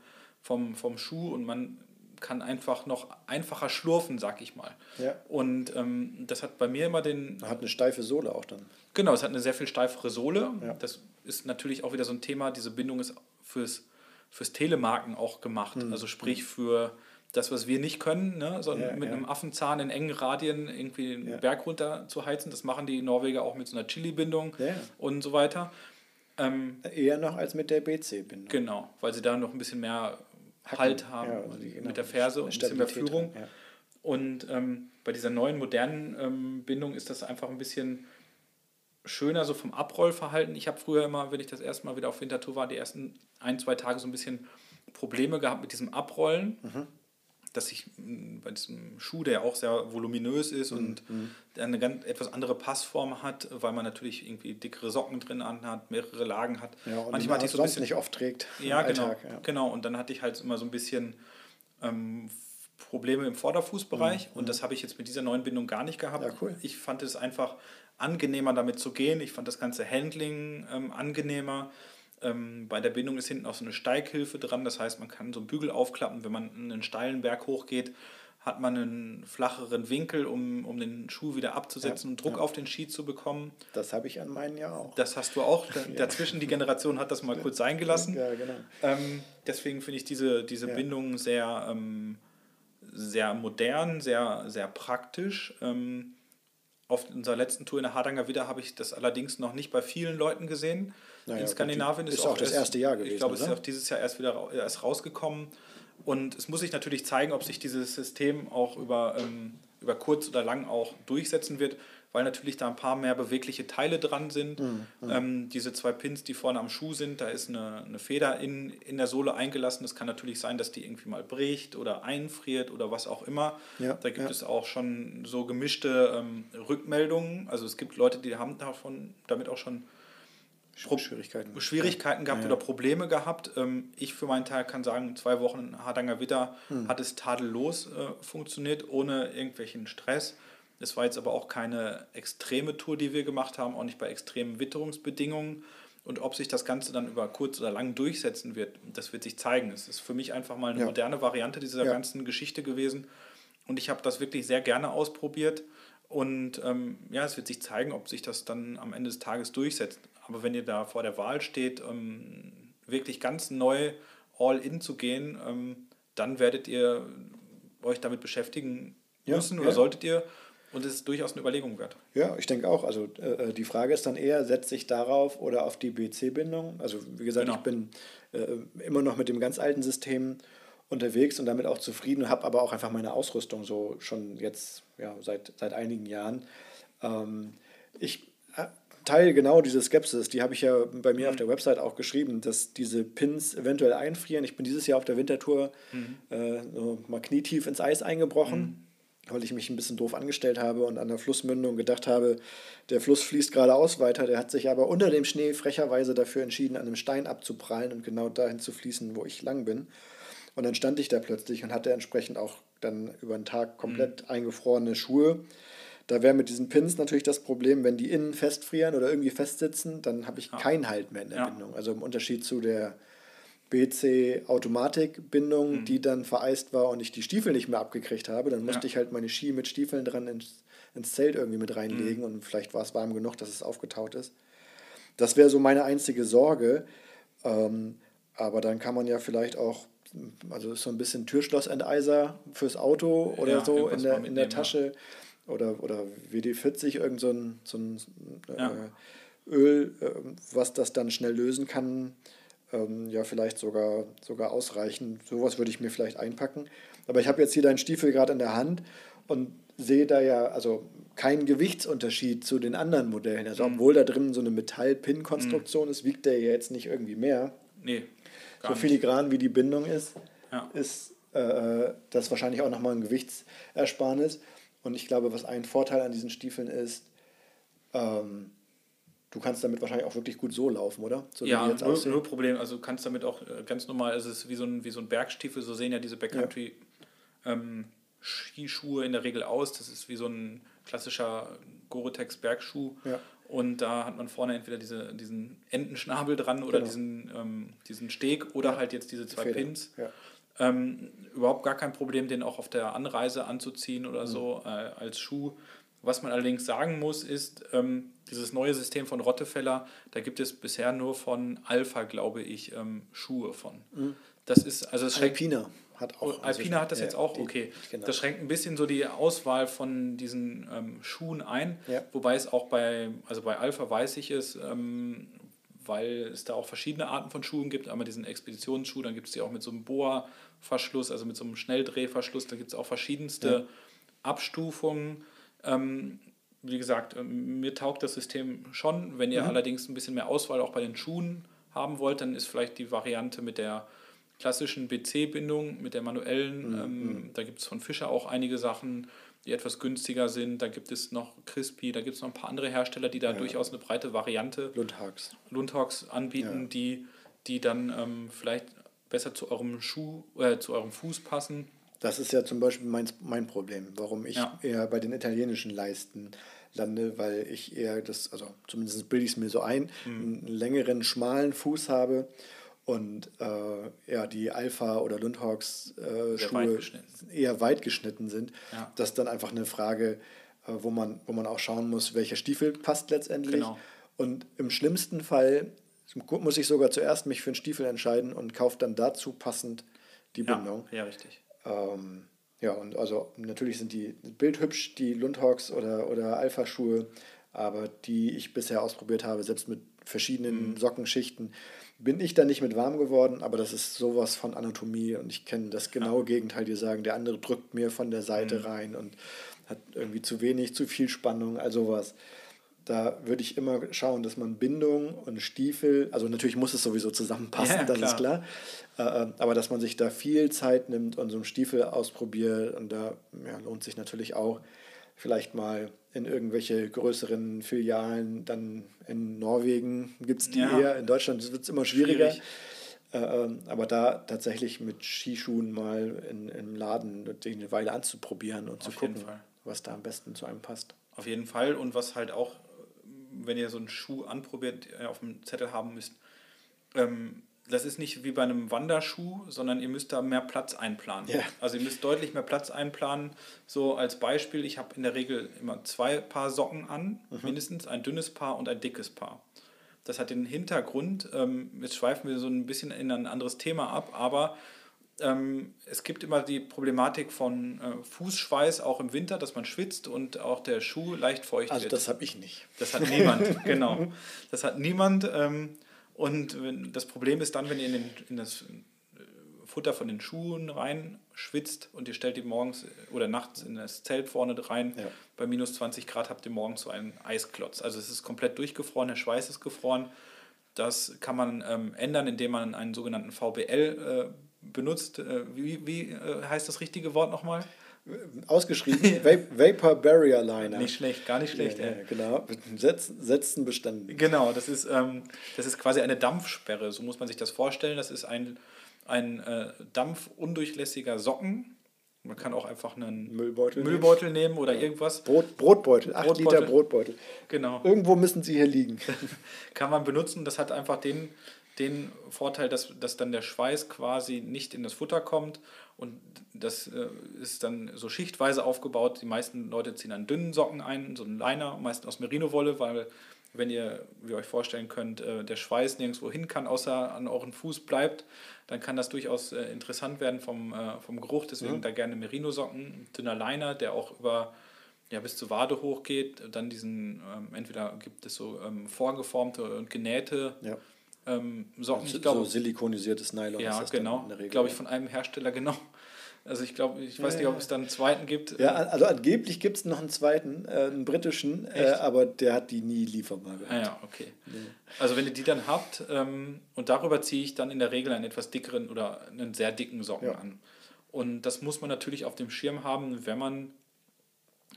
Speaker 1: vom, vom Schuh und man kann einfach noch einfacher schlurfen, sag ich mal.
Speaker 2: Ja.
Speaker 1: Und ähm, das hat bei mir immer den.
Speaker 2: Hat eine steife Sohle auch dann.
Speaker 1: Genau, es hat eine sehr viel steifere Sohle.
Speaker 2: Ja.
Speaker 1: Das ist natürlich auch wieder so ein Thema. Diese Bindung ist fürs, fürs Telemarken auch gemacht. Mhm. Also sprich für das, was wir nicht können, ne? sondern ja, mit ja. einem Affenzahn in engen Radien irgendwie den ja. Berg runter zu heizen. Das machen die Norweger auch mit so einer Chili-Bindung und so weiter. Ähm,
Speaker 2: Eher noch als mit der BC-Bindung.
Speaker 1: Genau, weil sie da noch ein bisschen mehr Hacken. Halt haben also die, genau. mit der Ferse und ein bisschen mehr Führung. Und ähm, bei dieser neuen modernen ähm, Bindung ist das einfach ein bisschen schöner so vom Abrollverhalten. Ich habe früher immer, wenn ich das erste Mal wieder auf Wintertour war, die ersten ein, zwei Tage so ein bisschen Probleme gehabt mit diesem Abrollen. Mhm dass ich mm, bei diesem Schuh, der auch sehr voluminös ist mhm. und mhm. eine ganz etwas andere Passform hat, weil man natürlich irgendwie dickere Socken drin hat, mehrere Lagen hat.
Speaker 2: Ja, und Manchmal hatte ich so ein bisschen nicht oft trägt.
Speaker 1: Ja, genau, Alltag, ja. genau. Und dann hatte ich halt immer so ein bisschen ähm, Probleme im Vorderfußbereich mhm. und das habe ich jetzt mit dieser neuen Bindung gar nicht gehabt.
Speaker 2: Ja, cool.
Speaker 1: Ich fand es einfach angenehmer damit zu gehen. Ich fand das ganze Handling ähm, angenehmer. Ähm, bei der Bindung ist hinten auch so eine Steighilfe dran, das heißt, man kann so einen Bügel aufklappen, wenn man einen steilen Berg hochgeht, hat man einen flacheren Winkel, um, um den Schuh wieder abzusetzen ja, und Druck ja. auf den Ski zu bekommen.
Speaker 2: Das habe ich an meinen ja auch.
Speaker 1: Das hast du auch. Dazwischen die Generation hat das mal kurz sein gelassen.
Speaker 2: Ja, genau.
Speaker 1: Ähm, deswegen finde ich diese, diese Bindung sehr, ähm, sehr modern, sehr, sehr praktisch. Ähm, auf unserer letzten Tour in der Hardanger Widder habe ich das allerdings noch nicht bei vielen Leuten gesehen. Naja, in Skandinavien ist,
Speaker 2: ist auch das erste Jahr gewesen.
Speaker 1: Ich glaube, es ist auch dieses Jahr erst wieder erst rausgekommen. Und es muss sich natürlich zeigen, ob sich dieses System auch über, ähm, über kurz oder lang auch durchsetzen wird, weil natürlich da ein paar mehr bewegliche Teile dran sind. Mhm. Ähm, diese zwei Pins, die vorne am Schuh sind, da ist eine, eine Feder in, in der Sohle eingelassen. Es kann natürlich sein, dass die irgendwie mal bricht oder einfriert oder was auch immer. Ja, da gibt ja. es auch schon so gemischte ähm, Rückmeldungen. Also es gibt Leute, die haben davon damit auch schon Schwierigkeiten, Schwierigkeiten gehabt ja, ja. oder Probleme gehabt. Ähm, ich für meinen Teil kann sagen, zwei Wochen Hardanger Witter hm. hat es tadellos äh, funktioniert, ohne irgendwelchen Stress. Es war jetzt aber auch keine extreme Tour, die wir gemacht haben, auch nicht bei extremen Witterungsbedingungen. Und ob sich das Ganze dann über kurz oder lang durchsetzen wird, das wird sich zeigen. Es ist für mich einfach mal eine ja. moderne Variante dieser ganzen Geschichte gewesen. Und ich habe das wirklich sehr gerne ausprobiert. Und ähm, ja, es wird sich zeigen, ob sich das dann am Ende des Tages durchsetzt. Aber wenn ihr da vor der Wahl steht, ähm, wirklich ganz neu all in zu gehen, ähm, dann werdet ihr euch damit beschäftigen müssen ja, oder ja. solltet ihr. Und es ist durchaus eine Überlegung wert.
Speaker 2: Ja, ich denke auch. Also äh, die Frage ist dann eher, setze ich darauf oder auf die BC-Bindung? Also wie gesagt, genau. ich bin äh, immer noch mit dem ganz alten System unterwegs und damit auch zufrieden, habe aber auch einfach meine Ausrüstung so schon jetzt ja, seit, seit einigen Jahren. Ähm, ich äh, teile genau diese Skepsis, die habe ich ja bei mir mhm. auf der Website auch geschrieben, dass diese Pins eventuell einfrieren. Ich bin dieses Jahr auf der Wintertour mhm. äh, so mal knietief ins Eis eingebrochen. Mhm weil ich mich ein bisschen doof angestellt habe und an der Flussmündung gedacht habe, der Fluss fließt geradeaus weiter. Der hat sich aber unter dem Schnee frecherweise dafür entschieden, an einem Stein abzuprallen und genau dahin zu fließen, wo ich lang bin. Und dann stand ich da plötzlich und hatte entsprechend auch dann über den Tag komplett mhm. eingefrorene Schuhe. Da wäre mit diesen Pins natürlich das Problem, wenn die innen festfrieren oder irgendwie festsitzen, dann habe ich ja. keinen Halt mehr in der ja. Bindung. Also im Unterschied zu der BC-Automatikbindung, mhm. die dann vereist war und ich die Stiefel nicht mehr abgekriegt habe, dann musste ja. ich halt meine Ski mit Stiefeln dran ins, ins Zelt irgendwie mit reinlegen mhm. und vielleicht war es warm genug, dass es aufgetaut ist. Das wäre so meine einzige Sorge. Ähm, aber dann kann man ja vielleicht auch also so ein bisschen Türschlossenteiser fürs Auto oder ja, so in der, in der Tasche ja. oder, oder WD-40, irgend so ein, so ein ja. äh, Öl, äh, was das dann schnell lösen kann, ähm, ja vielleicht sogar, sogar ausreichen. Sowas würde ich mir vielleicht einpacken. Aber ich habe jetzt hier deinen Stiefel gerade in der Hand und sehe da ja also keinen Gewichtsunterschied zu den anderen Modellen. Also mhm. obwohl da drin so eine Metall-Pin-Konstruktion mhm. ist, wiegt der jetzt nicht irgendwie mehr. Nee so filigran wie die Bindung ist, ja. ist äh, das wahrscheinlich auch nochmal ein Gewichtsersparnis. Und ich glaube, was ein Vorteil an diesen Stiefeln ist, ähm, du kannst damit wahrscheinlich auch wirklich gut so laufen, oder? So
Speaker 1: ja, nur, nur, Problem. Also du kannst damit auch äh, ganz normal, es ist wie so ein, wie so ein Bergstiefel, so sehen ja diese Backcountry ja. ähm, Skischuhe in der Regel aus. Das ist wie so ein klassischer Gore-Tex Bergschuh. Ja. Und da hat man vorne entweder diese, diesen Entenschnabel dran oder genau. diesen, ähm, diesen Steg oder ja. halt jetzt diese zwei Feder. Pins. Ja. Ähm, überhaupt gar kein Problem, den auch auf der Anreise anzuziehen oder mhm. so äh, als Schuh. Was man allerdings sagen muss, ist, ähm, dieses neue System von Rottefeller, da gibt es bisher nur von Alpha, glaube ich, ähm, Schuhe von. Mhm. Das ist, also es Alpina hat auch. Oh, Alpina hat das ja, jetzt auch, okay. Die, genau. Das schränkt ein bisschen so die Auswahl von diesen ähm, Schuhen ein, ja. wobei es auch bei, also bei Alpha weiß ich es, ähm, weil es da auch verschiedene Arten von Schuhen gibt. Einmal diesen Expeditionsschuh, dann gibt es die auch mit so einem Boa-Verschluss, also mit so einem Schnelldrehverschluss. Da gibt es auch verschiedenste ja. Abstufungen. Ähm, wie gesagt, ähm, mir taugt das System schon. Wenn ihr mhm. allerdings ein bisschen mehr Auswahl auch bei den Schuhen haben wollt, dann ist vielleicht die Variante mit der klassischen BC-Bindung, mit der manuellen. Mhm. Ähm, mhm. da gibt es von Fischer auch einige Sachen, die etwas günstiger sind. Da gibt es noch Crispy, da gibt es noch ein paar andere Hersteller, die da ja. durchaus eine breite Variante Lundhags, Lundhags anbieten, ja. die, die dann ähm, vielleicht besser zu eurem Schuh, äh, zu eurem Fuß passen.
Speaker 2: Das ist ja zum Beispiel mein, mein Problem, warum ich ja. eher bei den italienischen Leisten lande, weil ich eher das, also zumindest bilde ich es mir so ein, mhm. einen längeren, schmalen Fuß habe und äh, ja, die Alpha- oder Lundhawks äh, weit eher weit geschnitten sind. Ja. Das ist dann einfach eine Frage, äh, wo, man, wo man auch schauen muss, welcher Stiefel passt letztendlich. Genau. Und im schlimmsten Fall muss ich sogar zuerst mich für einen Stiefel entscheiden und kaufe dann dazu passend die Bindung.
Speaker 1: Ja, ja richtig.
Speaker 2: Ähm, ja, und also natürlich sind die bildhübsch, die Lundhawks oder, oder Alpha-Schuhe, aber die ich bisher ausprobiert habe, selbst mit verschiedenen mhm. Sockenschichten, bin ich da nicht mit warm geworden, aber das ist sowas von Anatomie und ich kenne das genaue. Gegenteil, die sagen, der andere drückt mir von der Seite mhm. rein und hat irgendwie zu wenig, zu viel Spannung, also was. Da würde ich immer schauen, dass man Bindung und Stiefel, also natürlich muss es sowieso zusammenpassen, ja, das ist klar, äh, äh, aber dass man sich da viel Zeit nimmt und so einen Stiefel ausprobiert und da ja, lohnt sich natürlich auch vielleicht mal in irgendwelche größeren Filialen, dann in Norwegen gibt es die ja. eher, in Deutschland wird es immer schwieriger. Schwierig. Äh, ähm, aber da tatsächlich mit Skischuhen mal in, im Laden eine Weile anzuprobieren und Auf zu gucken, was da am besten zu einem passt.
Speaker 1: Auf jeden Fall und was halt auch, wenn ihr so einen Schuh anprobiert, äh, auf dem Zettel haben müsst, ähm, das ist nicht wie bei einem Wanderschuh, sondern ihr müsst da mehr Platz einplanen. Yeah. Also ihr müsst deutlich mehr Platz einplanen. So als Beispiel, ich habe in der Regel immer zwei Paar Socken an, mhm. mindestens ein dünnes Paar und ein dickes Paar. Das hat den Hintergrund, ähm, jetzt schweifen wir so ein bisschen in ein anderes Thema ab, aber ähm, es gibt immer die Problematik von äh, Fußschweiß auch im Winter, dass man schwitzt und auch der Schuh leicht feucht
Speaker 2: also wird. Also das habe ich nicht.
Speaker 1: Das hat niemand, genau. Das hat niemand. Ähm, und das Problem ist dann, wenn ihr in, den, in das äh, Futter von den Schuhen rein schwitzt und ihr stellt die morgens äh, oder nachts in das Zelt vorne rein, ja. bei minus 20 Grad habt ihr morgens so einen Eisklotz. Also es ist komplett durchgefroren, der Schweiß ist gefroren. Das kann man ähm, ändern, indem man einen sogenannten VBL äh, benutzt. Äh, wie wie äh, heißt das richtige Wort nochmal?
Speaker 2: Ausgeschrieben, Vapor Barrier Liner.
Speaker 1: Nicht schlecht, gar nicht schlecht.
Speaker 2: Ja, ja, genau, Sätzen bestanden.
Speaker 1: Genau, das ist, ähm, das ist quasi eine Dampfsperre, so muss man sich das vorstellen. Das ist ein, ein äh, dampfundurchlässiger Socken. Man kann auch einfach einen Müllbeutel, Müllbeutel nehmen. oder irgendwas.
Speaker 2: Brot, Brotbeutel, 8 Brotbeutel. Liter Brotbeutel.
Speaker 1: Genau.
Speaker 2: Irgendwo müssen sie hier liegen.
Speaker 1: kann man benutzen. Das hat einfach den, den Vorteil, dass, dass dann der Schweiß quasi nicht in das Futter kommt und das äh, ist dann so schichtweise aufgebaut. Die meisten Leute ziehen dann dünnen Socken ein, so einen Liner, meistens aus Merino-Wolle, weil, wenn ihr, wie ihr euch vorstellen könnt, äh, der Schweiß nirgendwo hin kann, außer an euren Fuß bleibt, dann kann das durchaus äh, interessant werden vom, vom Geruch. Deswegen mhm. da gerne Merino-Socken, dünner Liner, der auch über ja, bis zur Wade hochgeht. Dann diesen, ähm, entweder gibt es so ähm, vorgeformte und genähte ja. ähm, Socken.
Speaker 2: So, glaub, so silikonisiertes Nylon.
Speaker 1: Ja, genau. Glaube ich von einem Hersteller, genau. Also ich glaube, ich weiß ja, nicht, ob es dann einen zweiten gibt.
Speaker 2: Ja, also angeblich gibt es noch einen zweiten, äh, einen britischen, äh, aber der hat die nie lieferbar
Speaker 1: gehabt. Ah ja, okay. Nee. Also wenn ihr die dann habt ähm, und darüber ziehe ich dann in der Regel einen etwas dickeren oder einen sehr dicken Socken ja. an. Und das muss man natürlich auf dem Schirm haben, wenn man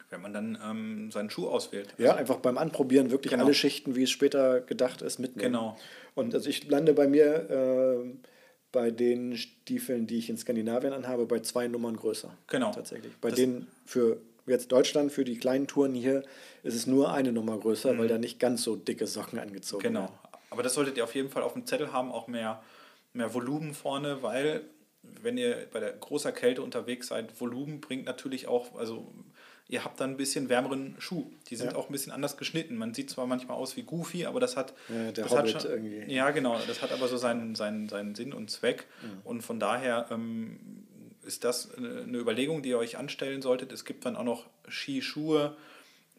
Speaker 1: wenn man dann ähm, seinen Schuh auswählt.
Speaker 2: Also ja, einfach beim Anprobieren wirklich genau. alle Schichten, wie es später gedacht ist, mitnehmen. Genau. Und also ich lande bei mir äh, bei den Stiefeln, die ich in Skandinavien anhabe, bei zwei Nummern größer. Genau. Tatsächlich. Bei das denen für jetzt Deutschland, für die kleinen Touren hier, ist es nur eine Nummer größer, mhm. weil da nicht ganz so dicke Socken angezogen
Speaker 1: genau. werden. Genau. Aber das solltet ihr auf jeden Fall auf dem Zettel haben, auch mehr, mehr Volumen vorne, weil wenn ihr bei der großer Kälte unterwegs seid, Volumen bringt natürlich auch, also ihr habt dann ein bisschen wärmeren Schuh. Die sind ja. auch ein bisschen anders geschnitten. Man sieht zwar manchmal aus wie Goofy, aber das hat. Ja, der das Hobbit hat schon, irgendwie. Ja, genau. Das hat aber so seinen, seinen, seinen Sinn und Zweck. Mhm. Und von daher ähm, ist das eine Überlegung, die ihr euch anstellen solltet. Es gibt dann auch noch Skischuhe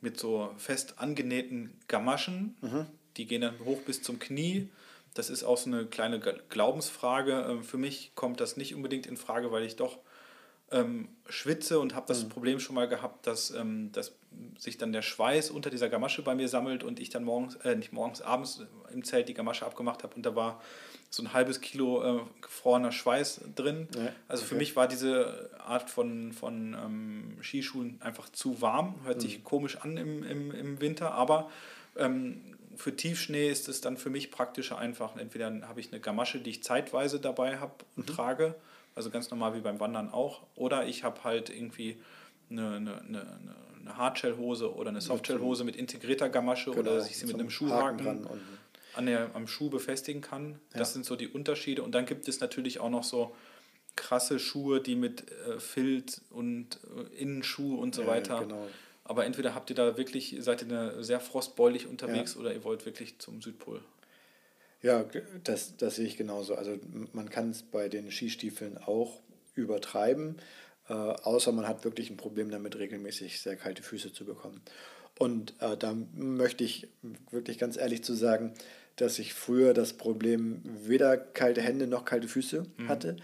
Speaker 1: mit so fest angenähten Gamaschen. Mhm. Die gehen dann hoch bis zum Knie. Das ist auch so eine kleine Glaubensfrage. Ähm, für mich kommt das nicht unbedingt in Frage, weil ich doch ähm, schwitze und habe das mhm. Problem schon mal gehabt, dass, ähm, dass sich dann der Schweiß unter dieser Gamasche bei mir sammelt und ich dann morgens, äh, nicht morgens, abends im Zelt die Gamasche abgemacht habe und da war so ein halbes Kilo äh, gefrorener Schweiß drin. Ja, also okay. für mich war diese Art von, von ähm, Skischuhen einfach zu warm, hört mhm. sich komisch an im, im, im Winter, aber ähm, für Tiefschnee ist es dann für mich praktischer einfach, entweder habe ich eine Gamasche, die ich zeitweise dabei habe und mhm. trage, also ganz normal wie beim Wandern auch. Oder ich habe halt irgendwie eine, eine, eine, eine Hardshell-Hose oder eine Softshell-Hose mit integrierter Gamasche genau, oder dass ich sie mit einem Schuhhaken an der, am Schuh befestigen kann. Ja. Das sind so die Unterschiede. Und dann gibt es natürlich auch noch so krasse Schuhe, die mit äh, Filz und äh, Innenschuh und so ja, weiter. Genau. Aber entweder habt ihr da wirklich, seid ihr sehr frostbeulig unterwegs ja. oder ihr wollt wirklich zum Südpol.
Speaker 2: Ja, das, das sehe ich genauso. Also man kann es bei den Skistiefeln auch übertreiben, äh, außer man hat wirklich ein Problem damit, regelmäßig sehr kalte Füße zu bekommen. Und äh, da möchte ich wirklich ganz ehrlich zu sagen, dass ich früher das Problem weder kalte Hände noch kalte Füße mhm. hatte.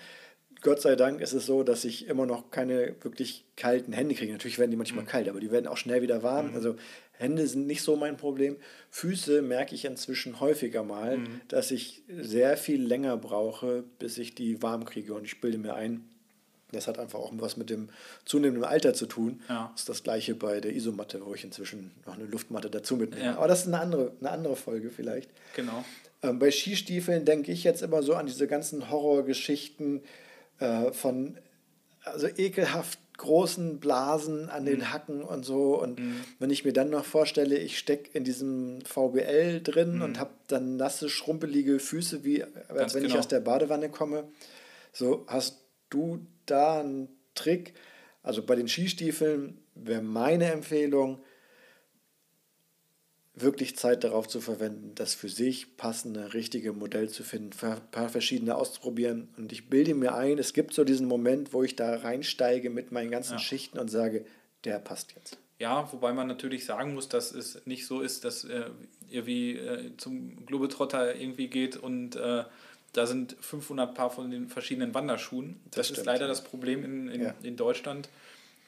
Speaker 2: Gott sei Dank ist es so, dass ich immer noch keine wirklich kalten Hände kriege. Natürlich werden die manchmal mhm. kalt, aber die werden auch schnell wieder warm. Mhm. Also Hände sind nicht so mein Problem. Füße merke ich inzwischen häufiger mal, mhm. dass ich sehr viel länger brauche, bis ich die warm kriege. Und ich bilde mir ein, das hat einfach auch was mit dem zunehmenden Alter zu tun. Ja. Das ist das gleiche bei der Isomatte, wo ich inzwischen noch eine Luftmatte dazu mitnehme. Ja. Aber das ist eine andere, eine andere Folge vielleicht.
Speaker 1: Genau.
Speaker 2: Ähm, bei Skistiefeln denke ich jetzt immer so an diese ganzen Horrorgeschichten äh, von also ekelhaft großen Blasen an den mhm. Hacken und so. Und mhm. wenn ich mir dann noch vorstelle, ich stecke in diesem VBL drin mhm. und habe dann nasse, schrumpelige Füße, wie als wenn genau. ich aus der Badewanne komme. So, hast du da einen Trick? Also bei den Skistiefeln wäre meine Empfehlung, wirklich Zeit darauf zu verwenden, das für sich passende, richtige Modell zu finden, ein paar verschiedene auszuprobieren. Und ich bilde mir ein, es gibt so diesen Moment, wo ich da reinsteige mit meinen ganzen ja. Schichten und sage, der passt jetzt.
Speaker 1: Ja, wobei man natürlich sagen muss, dass es nicht so ist, dass äh, ihr wie äh, zum Globetrotter irgendwie geht und äh, da sind 500 Paar von den verschiedenen Wanderschuhen. Das, das stimmt, ist leider ja. das Problem in, in, ja. in Deutschland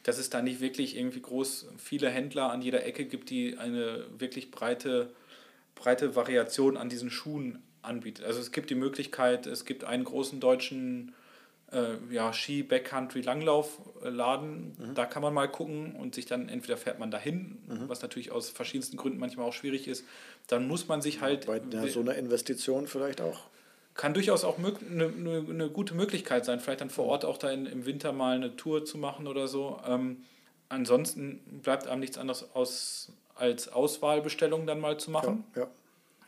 Speaker 1: dass es da nicht wirklich irgendwie groß viele Händler an jeder Ecke gibt, die eine wirklich breite, breite Variation an diesen Schuhen anbietet. Also es gibt die Möglichkeit, es gibt einen großen deutschen äh, ja, Ski Backcountry Langlaufladen, mhm. da kann man mal gucken und sich dann entweder fährt man dahin, mhm. was natürlich aus verschiedensten Gründen manchmal auch schwierig ist, dann muss man sich halt
Speaker 2: bei so einer Investition vielleicht auch
Speaker 1: kann durchaus auch eine, eine, eine, gute Möglichkeit sein, vielleicht dann vor Ort auch da in, im Winter mal eine Tour zu machen oder so. Ähm, ansonsten bleibt einem nichts anderes aus, als Auswahlbestellungen dann mal zu machen.
Speaker 2: Ja, ja.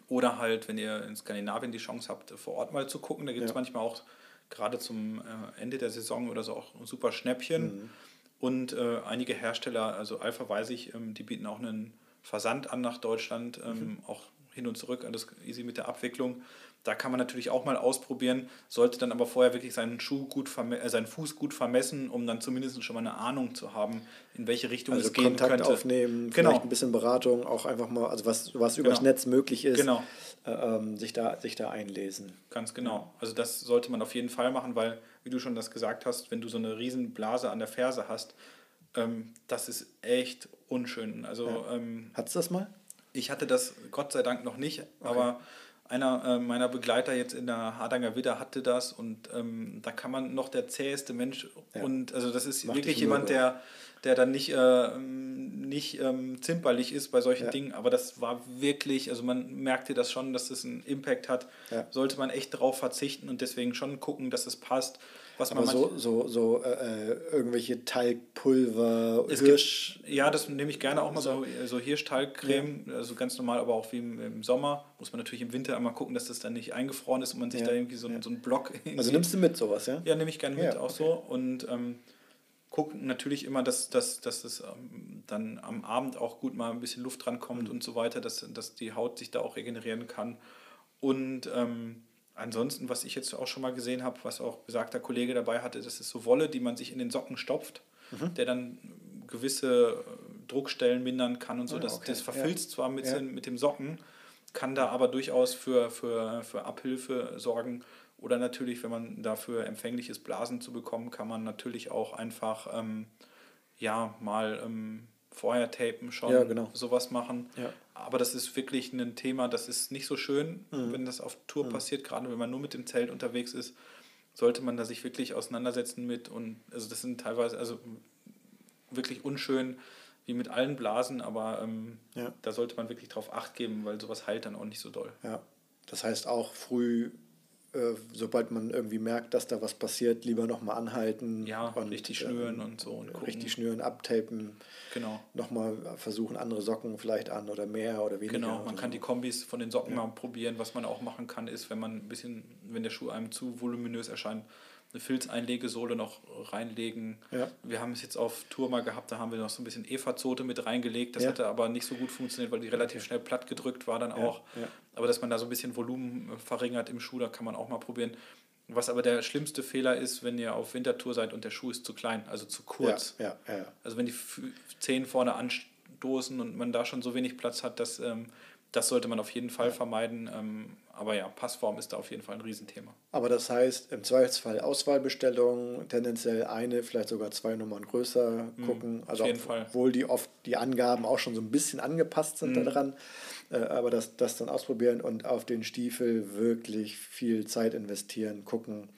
Speaker 1: Oder halt, wenn ihr in Skandinavien die Chance habt, vor Ort mal zu gucken. Da gibt es ja. manchmal auch gerade zum äh, Ende der Saison oder so auch super Schnäppchen. Mhm. Und äh, einige Hersteller, also Alpha weiß ich, ähm, die bieten auch einen Versand an nach Deutschland, ähm, mhm. auch hin und zurück, alles easy mit der Abwicklung. Da kann man natürlich auch mal ausprobieren, sollte dann aber vorher wirklich seinen Schuh gut äh, seinen Fuß gut vermessen, um dann zumindest schon mal eine Ahnung zu haben, in welche Richtung also es gehen
Speaker 2: Kontakt könnte. aufnehmen, genau. vielleicht ein bisschen Beratung, auch einfach mal, also was, was übers genau. Netz möglich ist,
Speaker 1: genau.
Speaker 2: äh, ähm, sich, da, sich da einlesen.
Speaker 1: Ganz genau. Also das sollte man auf jeden Fall machen, weil, wie du schon das gesagt hast, wenn du so eine riesen Blase an der Ferse hast, ähm, das ist echt unschön. Also, ja. ähm,
Speaker 2: Hattest du das mal?
Speaker 1: Ich hatte das Gott sei Dank noch nicht, okay. aber einer äh, meiner Begleiter jetzt in der Hardanger Widder hatte das und ähm, da kann man noch der zäheste Mensch ja. und also das ist Macht wirklich jemand, der, der dann nicht, äh, nicht ähm, zimperlich ist bei solchen ja. Dingen, aber das war wirklich, also man merkte das schon, dass das einen Impact hat, ja. sollte man echt drauf verzichten und deswegen schon gucken, dass es passt
Speaker 2: was Aber so, so, so äh, äh, irgendwelche Talgpulver, es Hirsch.
Speaker 1: Gibt, ja, das nehme ich gerne auch mal so, so Hirschtalgcreme, ja. also ganz normal, aber auch wie im, im, Sommer. Muss man natürlich im Winter einmal gucken, dass das dann nicht eingefroren ist und man sich ja. da irgendwie so, ja. so einen Block.
Speaker 2: Also nimmst du mit sowas, ja?
Speaker 1: Ja, nehme ich gerne mit, auch okay. so. Und ähm, gucken natürlich immer, dass, dass, dass es ähm, dann am Abend auch gut mal ein bisschen Luft drankommt mhm. und so weiter, dass, dass die Haut sich da auch regenerieren kann. Und ähm, Ansonsten, was ich jetzt auch schon mal gesehen habe, was auch besagter Kollege dabei hatte, das ist so Wolle, die man sich in den Socken stopft, mhm. der dann gewisse äh, Druckstellen mindern kann und so. Ah, das, okay. das verfilzt ja. zwar mit, ja. mit dem Socken, kann da aber durchaus für, für, für Abhilfe sorgen. Oder natürlich, wenn man dafür empfänglich ist, Blasen zu bekommen, kann man natürlich auch einfach ähm, ja, mal ähm, vorher tapen schon, ja, genau. sowas machen.
Speaker 2: Ja.
Speaker 1: Aber das ist wirklich ein Thema, das ist nicht so schön, mhm. wenn das auf Tour mhm. passiert, gerade wenn man nur mit dem Zelt unterwegs ist, sollte man da sich wirklich auseinandersetzen mit und also das sind teilweise also wirklich unschön wie mit allen Blasen, aber ähm, ja. da sollte man wirklich drauf acht geben, weil sowas heilt dann auch nicht so doll.
Speaker 2: Ja, das heißt auch früh äh, sobald man irgendwie merkt, dass da was passiert, lieber nochmal anhalten.
Speaker 1: Ja, und, richtig schnüren ähm, und so. Und
Speaker 2: richtig schnüren, abtapen.
Speaker 1: Genau.
Speaker 2: Nochmal versuchen, andere Socken vielleicht an oder mehr oder weniger.
Speaker 1: Genau, man kann so. die Kombis von den Socken ja. mal probieren. Was man auch machen kann, ist, wenn man ein bisschen, wenn der Schuh einem zu voluminös erscheint, eine Filzeinlegesohle noch reinlegen.
Speaker 2: Ja.
Speaker 1: Wir haben es jetzt auf Tour mal gehabt, da haben wir noch so ein bisschen Eva-Zote mit reingelegt. Das ja. hatte aber nicht so gut funktioniert, weil die relativ schnell platt gedrückt war dann auch.
Speaker 2: Ja.
Speaker 1: Aber dass man da so ein bisschen Volumen äh, verringert im Schuh, da kann man auch mal probieren. Was aber der schlimmste Fehler ist, wenn ihr auf Wintertour seid und der Schuh ist zu klein, also zu kurz.
Speaker 2: Ja, ja, ja.
Speaker 1: Also wenn die Zehen vorne anstoßen und man da schon so wenig Platz hat, dass ähm, das sollte man auf jeden Fall vermeiden. Ähm, aber ja, Passform ist da auf jeden Fall ein Riesenthema.
Speaker 2: Aber das heißt, im Zweifelsfall Auswahlbestellungen, tendenziell eine, vielleicht sogar zwei Nummern größer mhm, gucken. Also auf jeden Fall. obwohl die oft die Angaben auch schon so ein bisschen angepasst sind mhm. daran. Äh, aber das, das dann ausprobieren und auf den Stiefel wirklich viel Zeit investieren, gucken,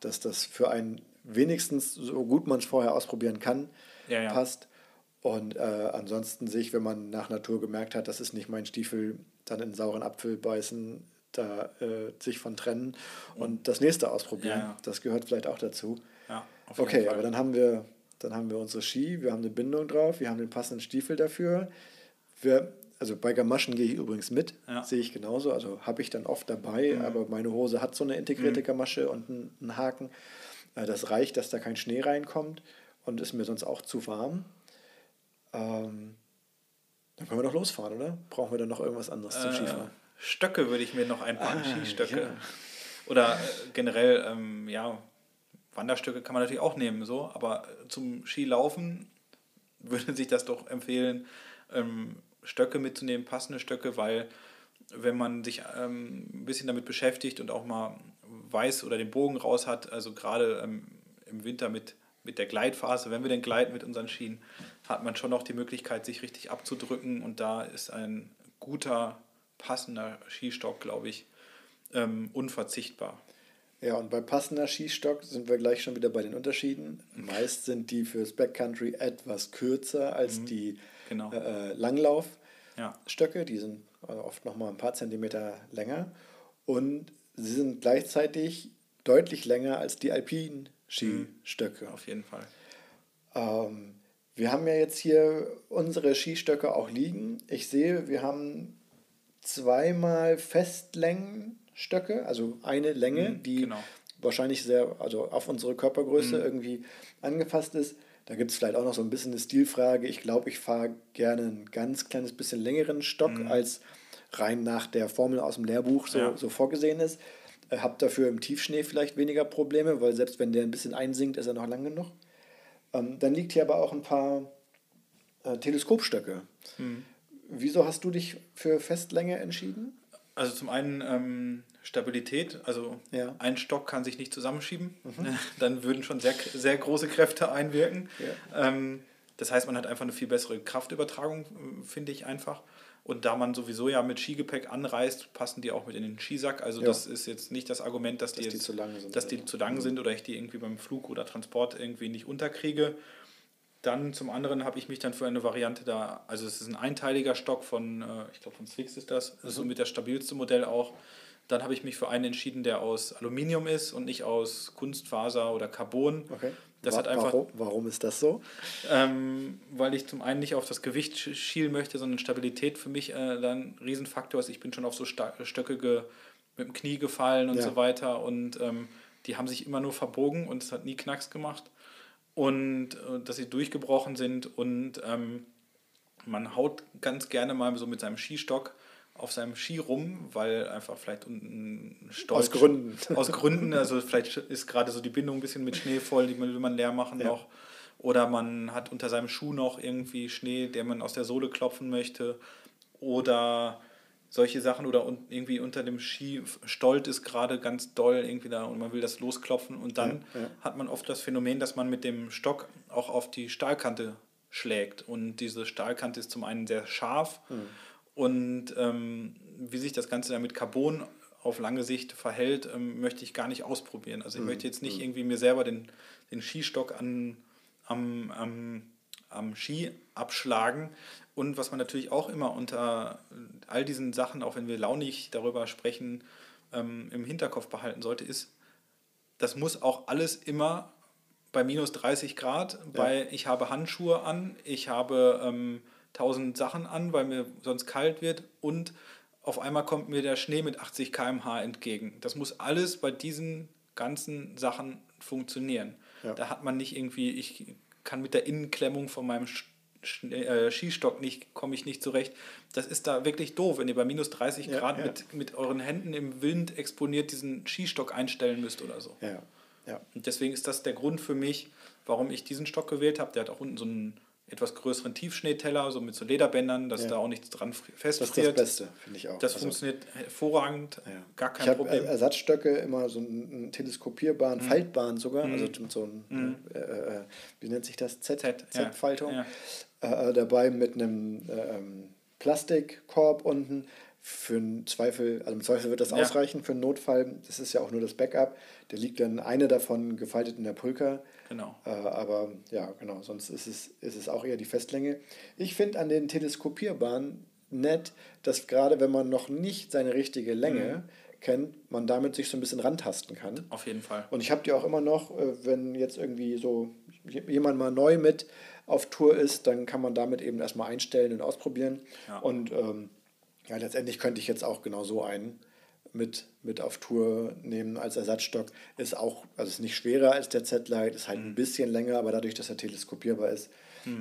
Speaker 2: dass das für einen wenigstens so gut man es vorher ausprobieren kann, ja, ja. passt. Und äh, ansonsten sich, wenn man nach Natur gemerkt hat, das ist nicht mein Stiefel, dann in sauren Apfel beißen, da äh, sich von trennen und das nächste ausprobieren. Ja, ja. Das gehört vielleicht auch dazu. Ja, okay, aber dann haben wir dann haben wir unsere Ski, wir haben eine Bindung drauf, wir haben den passenden Stiefel dafür. Wir, also bei Gamaschen gehe ich übrigens mit, ja. sehe ich genauso. Also habe ich dann oft dabei, mhm. aber meine Hose hat so eine integrierte mhm. Gamasche und einen, einen Haken. Äh, das reicht, dass da kein Schnee reinkommt und ist mir sonst auch zu warm. Ähm, dann können wir doch losfahren, oder? Brauchen wir dann noch irgendwas anderes äh, zum Skifahren?
Speaker 1: Stöcke würde ich mir noch einpacken, ah, Skistöcke. Ja. Oder äh, generell, ähm, ja, Wanderstöcke kann man natürlich auch nehmen, so, aber zum Skilaufen würde sich das doch empfehlen, ähm, Stöcke mitzunehmen, passende Stöcke, weil wenn man sich ähm, ein bisschen damit beschäftigt und auch mal weiß oder den Bogen raus hat, also gerade ähm, im Winter mit mit der Gleitphase, wenn wir denn gleiten mit unseren Schienen, hat man schon noch die Möglichkeit, sich richtig abzudrücken. Und da ist ein guter, passender Skistock, glaube ich, ähm, unverzichtbar.
Speaker 2: Ja, und bei passender Skistock sind wir gleich schon wieder bei den Unterschieden. Meist sind die fürs Backcountry etwas kürzer als mhm, die genau. äh, Langlaufstöcke. Ja. Die sind also oft noch mal ein paar Zentimeter länger. Und sie sind gleichzeitig deutlich länger als die alpinen Skistöcke.
Speaker 1: Auf jeden Fall.
Speaker 2: Ähm, wir haben ja jetzt hier unsere Skistöcke auch liegen. Ich sehe, wir haben zweimal Festlängenstöcke, also eine Länge, mhm, die genau. wahrscheinlich sehr, also auf unsere Körpergröße mhm. irgendwie angepasst ist. Da gibt es vielleicht auch noch so ein bisschen eine Stilfrage. Ich glaube, ich fahre gerne ein ganz kleines bisschen längeren Stock, mhm. als rein nach der Formel aus dem Lehrbuch so, ja. so vorgesehen ist. Äh, habe dafür im Tiefschnee vielleicht weniger Probleme, weil selbst wenn der ein bisschen einsinkt, ist er noch lang genug. Ähm, dann liegt hier aber auch ein paar äh, Teleskopstöcke. Mhm. Wieso hast du dich für Festlänge entschieden?
Speaker 1: Also zum einen ähm, Stabilität, also ja. ein Stock kann sich nicht zusammenschieben, mhm. dann würden schon sehr, sehr große Kräfte einwirken. Ja. Ähm, das heißt, man hat einfach eine viel bessere Kraftübertragung, äh, finde ich einfach. Und da man sowieso ja mit Skigepäck anreist, passen die auch mit in den Skisack. Also ja. das ist jetzt nicht das Argument, dass, dass die, jetzt, die zu lang sind. Dass die zu lang sind oder ich die irgendwie beim Flug oder Transport irgendwie nicht unterkriege. Dann zum anderen habe ich mich dann für eine Variante da, also es ist ein einteiliger Stock von, äh, ich glaube von Swix ist das, mhm. so mit das stabilste Modell auch. Dann habe ich mich für einen entschieden, der aus Aluminium ist und nicht aus Kunstfaser oder Carbon. Okay.
Speaker 2: Das War, hat einfach, warum, warum ist das so?
Speaker 1: Ähm, weil ich zum einen nicht auf das Gewicht schielen möchte, sondern Stabilität für mich äh, dann ein Riesenfaktor ist. Ich bin schon auf so Stöcke ge, mit dem Knie gefallen und ja. so weiter und ähm, die haben sich immer nur verbogen und es hat nie Knacks gemacht und äh, dass sie durchgebrochen sind und ähm, man haut ganz gerne mal so mit seinem Skistock auf seinem Ski rum, weil einfach vielleicht unten Stolz. Aus Gründen. Aus Gründen, also vielleicht ist gerade so die Bindung ein bisschen mit Schnee voll, die will man leer machen ja. noch. Oder man hat unter seinem Schuh noch irgendwie Schnee, der man aus der Sohle klopfen möchte. Oder solche Sachen oder irgendwie unter dem Ski Stolt ist gerade ganz doll irgendwie da und man will das losklopfen und dann ja, ja. hat man oft das Phänomen, dass man mit dem Stock auch auf die Stahlkante schlägt und diese Stahlkante ist zum einen sehr scharf mhm. Und ähm, wie sich das Ganze dann mit Carbon auf lange Sicht verhält, ähm, möchte ich gar nicht ausprobieren. Also ich mhm. möchte jetzt nicht mhm. irgendwie mir selber den, den Skistock an, am, am, am Ski abschlagen. Und was man natürlich auch immer unter all diesen Sachen, auch wenn wir launig darüber sprechen, ähm, im Hinterkopf behalten sollte, ist, das muss auch alles immer bei minus 30 Grad, ja. bei ich habe Handschuhe an, ich habe ähm, tausend Sachen an, weil mir sonst kalt wird und auf einmal kommt mir der Schnee mit 80 km/h entgegen. Das muss alles bei diesen ganzen Sachen funktionieren. Ja. Da hat man nicht irgendwie, ich kann mit der Innenklemmung von meinem äh, Skistock nicht, komme ich nicht zurecht. Das ist da wirklich doof, wenn ihr bei minus 30 ja, Grad ja. Mit, mit euren Händen im Wind exponiert diesen Skistock einstellen müsst oder so. Ja. Ja. Und deswegen ist das der Grund für mich, warum ich diesen Stock gewählt habe. Der hat auch unten so einen etwas größeren Tiefschneeteller, so mit so Lederbändern, dass
Speaker 2: Ja.
Speaker 1: da auch nichts dran fri-
Speaker 2: Das ist das
Speaker 1: festfriert.
Speaker 2: Beste, finde ich auch.
Speaker 1: Das
Speaker 2: Also-
Speaker 1: funktioniert hervorragend,
Speaker 2: Ja.
Speaker 1: gar kein
Speaker 2: ich habe
Speaker 1: Problem.
Speaker 2: Ersatzstöcke immer so einen, teleskopierbaren,
Speaker 1: Mhm.
Speaker 2: faltbaren sogar, also mit so ein, äh, äh, wie nennt sich das? Z-Faltung
Speaker 1: Ja.
Speaker 2: äh, dabei mit einem äh, ähm, Plastikkorb unten. Für einen Zweifel, also im Zweifel wird das ausreichen für einen Notfall. Das ist ja auch nur das Backup. Der liegt dann eine davon gefaltet in der Pulka.
Speaker 1: Genau.
Speaker 2: Äh, aber ja, genau, sonst ist es, ist es auch eher die Festlänge. Ich finde an den Teleskopierbahnen nett, dass gerade wenn man noch nicht seine richtige Länge kennt, man damit sich so ein bisschen rantasten kann.
Speaker 1: Auf jeden Fall.
Speaker 2: Und ich habe die auch immer noch, äh, wenn jetzt irgendwie so jemand mal neu mit auf Tour ist, dann kann man damit eben erstmal einstellen und ausprobieren.
Speaker 1: Ja.
Speaker 2: Und ähm, ja, letztendlich könnte ich jetzt auch genau so einen mit, mit auf Tour nehmen als Ersatzstock. Ist auch, also ist nicht schwerer als der Z-Lite, ist halt
Speaker 1: Mhm.
Speaker 2: ein bisschen länger, aber dadurch, dass er teleskopierbar ist,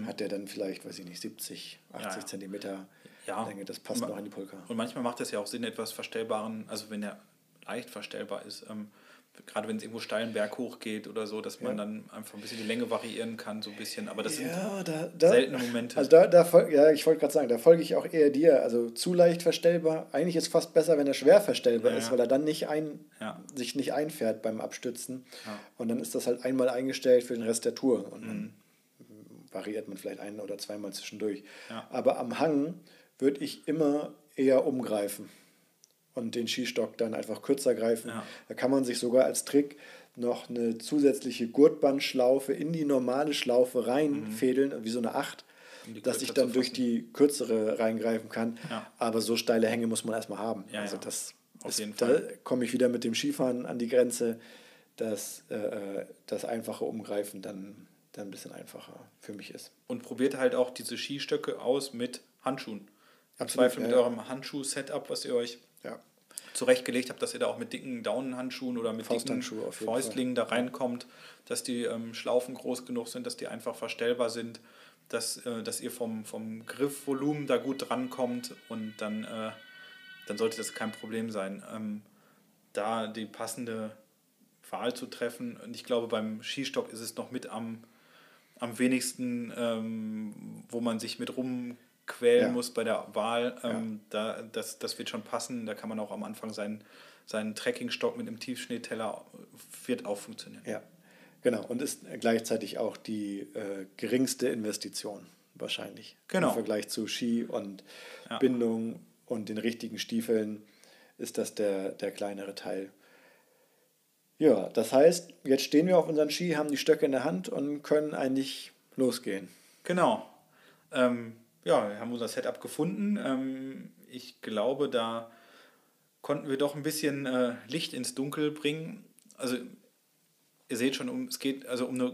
Speaker 2: hat der dann vielleicht, weiß ich nicht, 70, 80
Speaker 1: ja.
Speaker 2: Zentimeter
Speaker 1: Ja.
Speaker 2: Länge. Das passt noch in die Pulka.
Speaker 1: Und manchmal macht es ja auch Sinn, etwas verstellbaren, also wenn er leicht verstellbar ist, ähm, gerade wenn es irgendwo steilen Berg hochgeht oder so, dass man
Speaker 2: Ja.
Speaker 1: dann einfach ein bisschen die Länge variieren kann, so ein bisschen. Aber das
Speaker 2: Ja, da,
Speaker 1: sind
Speaker 2: da,
Speaker 1: seltene Momente.
Speaker 2: Also da, da ja, ich wollte gerade sagen, da folge ich auch eher dir. Also zu leicht verstellbar. Eigentlich ist fast besser, wenn er schwer verstellbar
Speaker 1: Ja,
Speaker 2: ist, weil er dann nicht ein, sich nicht einfährt beim Abstützen. Und dann ist das halt einmal eingestellt für den Rest der Tour. Und dann
Speaker 1: Mhm.
Speaker 2: variiert man vielleicht ein oder zweimal zwischendurch. Aber am Hang würde ich immer eher umgreifen und den Skistock dann einfach kürzer greifen.
Speaker 1: Ja.
Speaker 2: Da kann man sich sogar als Trick noch eine zusätzliche Gurtbandschlaufe in die normale Schlaufe reinfädeln, wie so eine Acht,
Speaker 1: Um
Speaker 2: dass ich dann durch die kürzere reingreifen kann.
Speaker 1: Ja.
Speaker 2: Aber so steile Hänge muss man erstmal haben.
Speaker 1: Ja,
Speaker 2: also das
Speaker 1: Auf
Speaker 2: ist,
Speaker 1: jeden
Speaker 2: da komme ich wieder mit dem Skifahren an die Grenze, dass äh, das einfache Umgreifen dann, dann ein bisschen einfacher für mich ist.
Speaker 1: Und probiert halt auch diese Skistöcke aus mit Handschuhen. Im
Speaker 2: Absolut,
Speaker 1: Zweifel mit eurem Handschuh-Setup, was ihr euch
Speaker 2: Ja.
Speaker 1: zurechtgelegt habt, dass ihr da auch mit dicken Daunenhandschuhen oder mit dicken Fäustlingen da reinkommt, dass die ähm, Schlaufen groß genug sind, dass die einfach verstellbar sind, dass, äh, dass ihr vom, vom Griffvolumen da gut drankommt und dann, äh, dann sollte das kein Problem sein. Ähm, da die passende Wahl zu treffen. Und ich glaube, beim Skistock ist es noch mit am, am wenigsten, ähm, wo man sich mit rumquälen
Speaker 2: Ja.
Speaker 1: muss bei der Wahl. Ähm, da, das, das wird schon passen. Da kann man auch am Anfang seinen, seinen Trekkingstock mit einem Tiefschneeteller wird auch funktionieren.
Speaker 2: Ja, genau. Und ist gleichzeitig auch die äh, geringste Investition wahrscheinlich.
Speaker 1: Genau.
Speaker 2: Im Vergleich zu Ski und
Speaker 1: Ja.
Speaker 2: Bindung und den richtigen Stiefeln ist das der, der kleinere Teil. Ja, das heißt, jetzt stehen wir auf unseren Ski, haben die Stöcke in der Hand und können eigentlich losgehen.
Speaker 1: Genau. Ähm, ja, wir haben unser Setup gefunden. Ähm, ich glaube, da konnten wir doch ein bisschen äh, Licht ins Dunkel bringen. Also ihr seht schon, um, es geht also um eine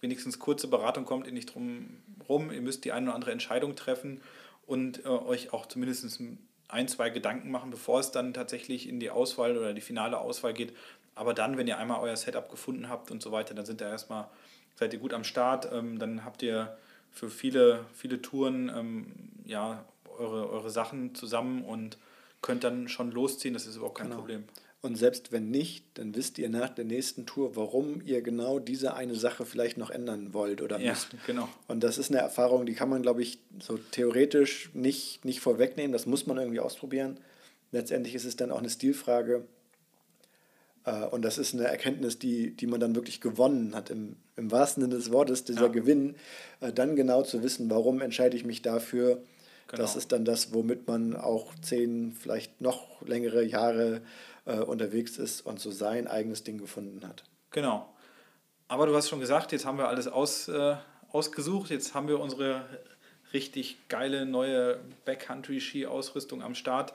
Speaker 1: wenigstens kurze Beratung kommt ihr nicht drum rum. Ihr müsst die eine oder andere Entscheidung treffen und äh, euch auch zumindest ein, zwei Gedanken machen, bevor es dann tatsächlich in die Auswahl oder die finale Auswahl geht. Aber dann, wenn ihr einmal euer Setup gefunden habt und so weiter, dann sind ihr erstmal, seid ihr gut am Start. Ähm, dann habt ihr für viele, viele Touren ähm, ja, eure, eure Sachen zusammen und könnt dann schon losziehen. Das ist überhaupt kein
Speaker 2: Genau.
Speaker 1: Problem.
Speaker 2: Und selbst wenn nicht, dann wisst ihr nach der nächsten Tour, warum ihr genau diese eine Sache vielleicht noch ändern wollt oder
Speaker 1: Ja,
Speaker 2: müsst.
Speaker 1: genau.
Speaker 2: Und das ist eine Erfahrung, die kann man, glaube ich, so theoretisch nicht, nicht vorwegnehmen. Das muss man irgendwie ausprobieren. Letztendlich ist es dann auch eine Stilfrage. Äh, Und das ist eine Erkenntnis, die, die man dann wirklich gewonnen hat, im, im wahrsten Sinne des Wortes, dieser
Speaker 1: Ja.
Speaker 2: Gewinn, äh, dann genau zu wissen, warum entscheide ich mich dafür. Das
Speaker 1: Genau.
Speaker 2: ist dann das, womit man auch zehn, vielleicht noch längere Jahre äh, unterwegs ist und so sein eigenes Ding gefunden hat.
Speaker 1: Genau. Aber du hast schon gesagt, jetzt haben wir alles aus, äh, ausgesucht. Jetzt haben wir unsere richtig geile neue Backcountry-Ski-Ausrüstung am Start.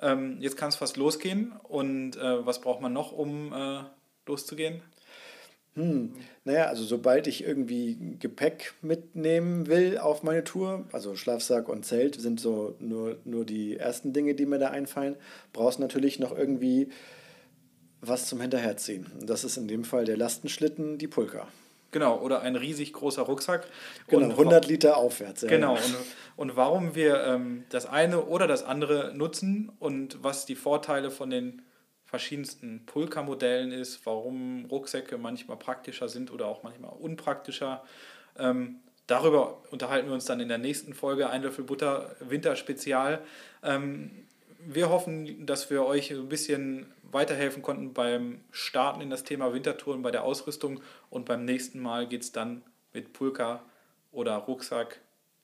Speaker 1: Ähm, jetzt kann es fast losgehen. Und äh, was braucht man noch, um äh, loszugehen?
Speaker 2: Hm. Naja, also sobald ich irgendwie Gepäck mitnehmen will auf meine Tour, also Schlafsack und Zelt sind so nur, nur die ersten Dinge, die mir da einfallen, brauchst natürlich noch irgendwie was zum Hinterherziehen. Und das ist in dem Fall der Lastenschlitten, die Pulka.
Speaker 1: Genau, oder ein riesig großer Rucksack.
Speaker 2: Genau,
Speaker 1: Und
Speaker 2: 100 Liter aufwärts. ja.
Speaker 1: Genau, und, und warum wir ähm, das eine oder das andere nutzen und was die Vorteile von den verschiedensten Pulka-Modellen ist, warum Rucksäcke manchmal praktischer sind oder auch manchmal unpraktischer. Ähm, Darüber unterhalten wir uns dann in der nächsten Folge Ein Löffel Butter Winterspezial. Ähm, wir hoffen, dass wir euch ein bisschen weiterhelfen konnten beim Starten in das Thema Wintertouren, bei der Ausrüstung. Und beim nächsten Mal geht es dann mit Pulka oder Rucksack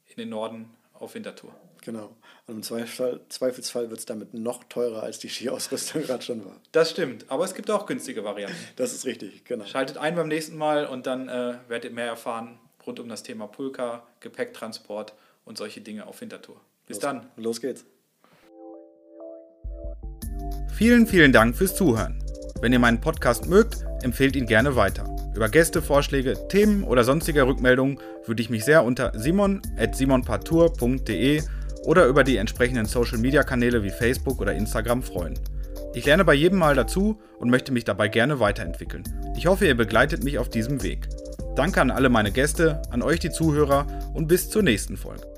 Speaker 1: in den Norden auf Wintertour.
Speaker 2: Genau. Und im Zweifelsfall, Zweifelsfall wird es damit noch teurer, als die Skiausrüstung gerade schon war.
Speaker 1: Das stimmt, aber es gibt auch günstige Varianten.
Speaker 2: Das ist richtig, genau.
Speaker 1: Schaltet ein beim nächsten Mal und dann äh, werdet ihr mehr erfahren rund um das Thema Pulka, Gepäcktransport und solche Dinge auf Wintertour. Bis
Speaker 2: Los,
Speaker 1: dann.
Speaker 2: Los geht's.
Speaker 1: Vielen, vielen Dank fürs Zuhören. Wenn ihr meinen Podcast mögt, empfehlt ihn gerne weiter. Über Gästevorschläge, Themen oder sonstige Rückmeldungen würde ich mich sehr unter simon.simonpartour.de oder über die entsprechenden Social Media Kanäle wie Facebook oder Instagram freuen. Ich lerne bei jedem Mal dazu und möchte mich dabei gerne weiterentwickeln. Ich hoffe, ihr begleitet mich auf diesem Weg. Danke an alle meine Gäste, an euch die Zuhörer und bis zur nächsten Folge.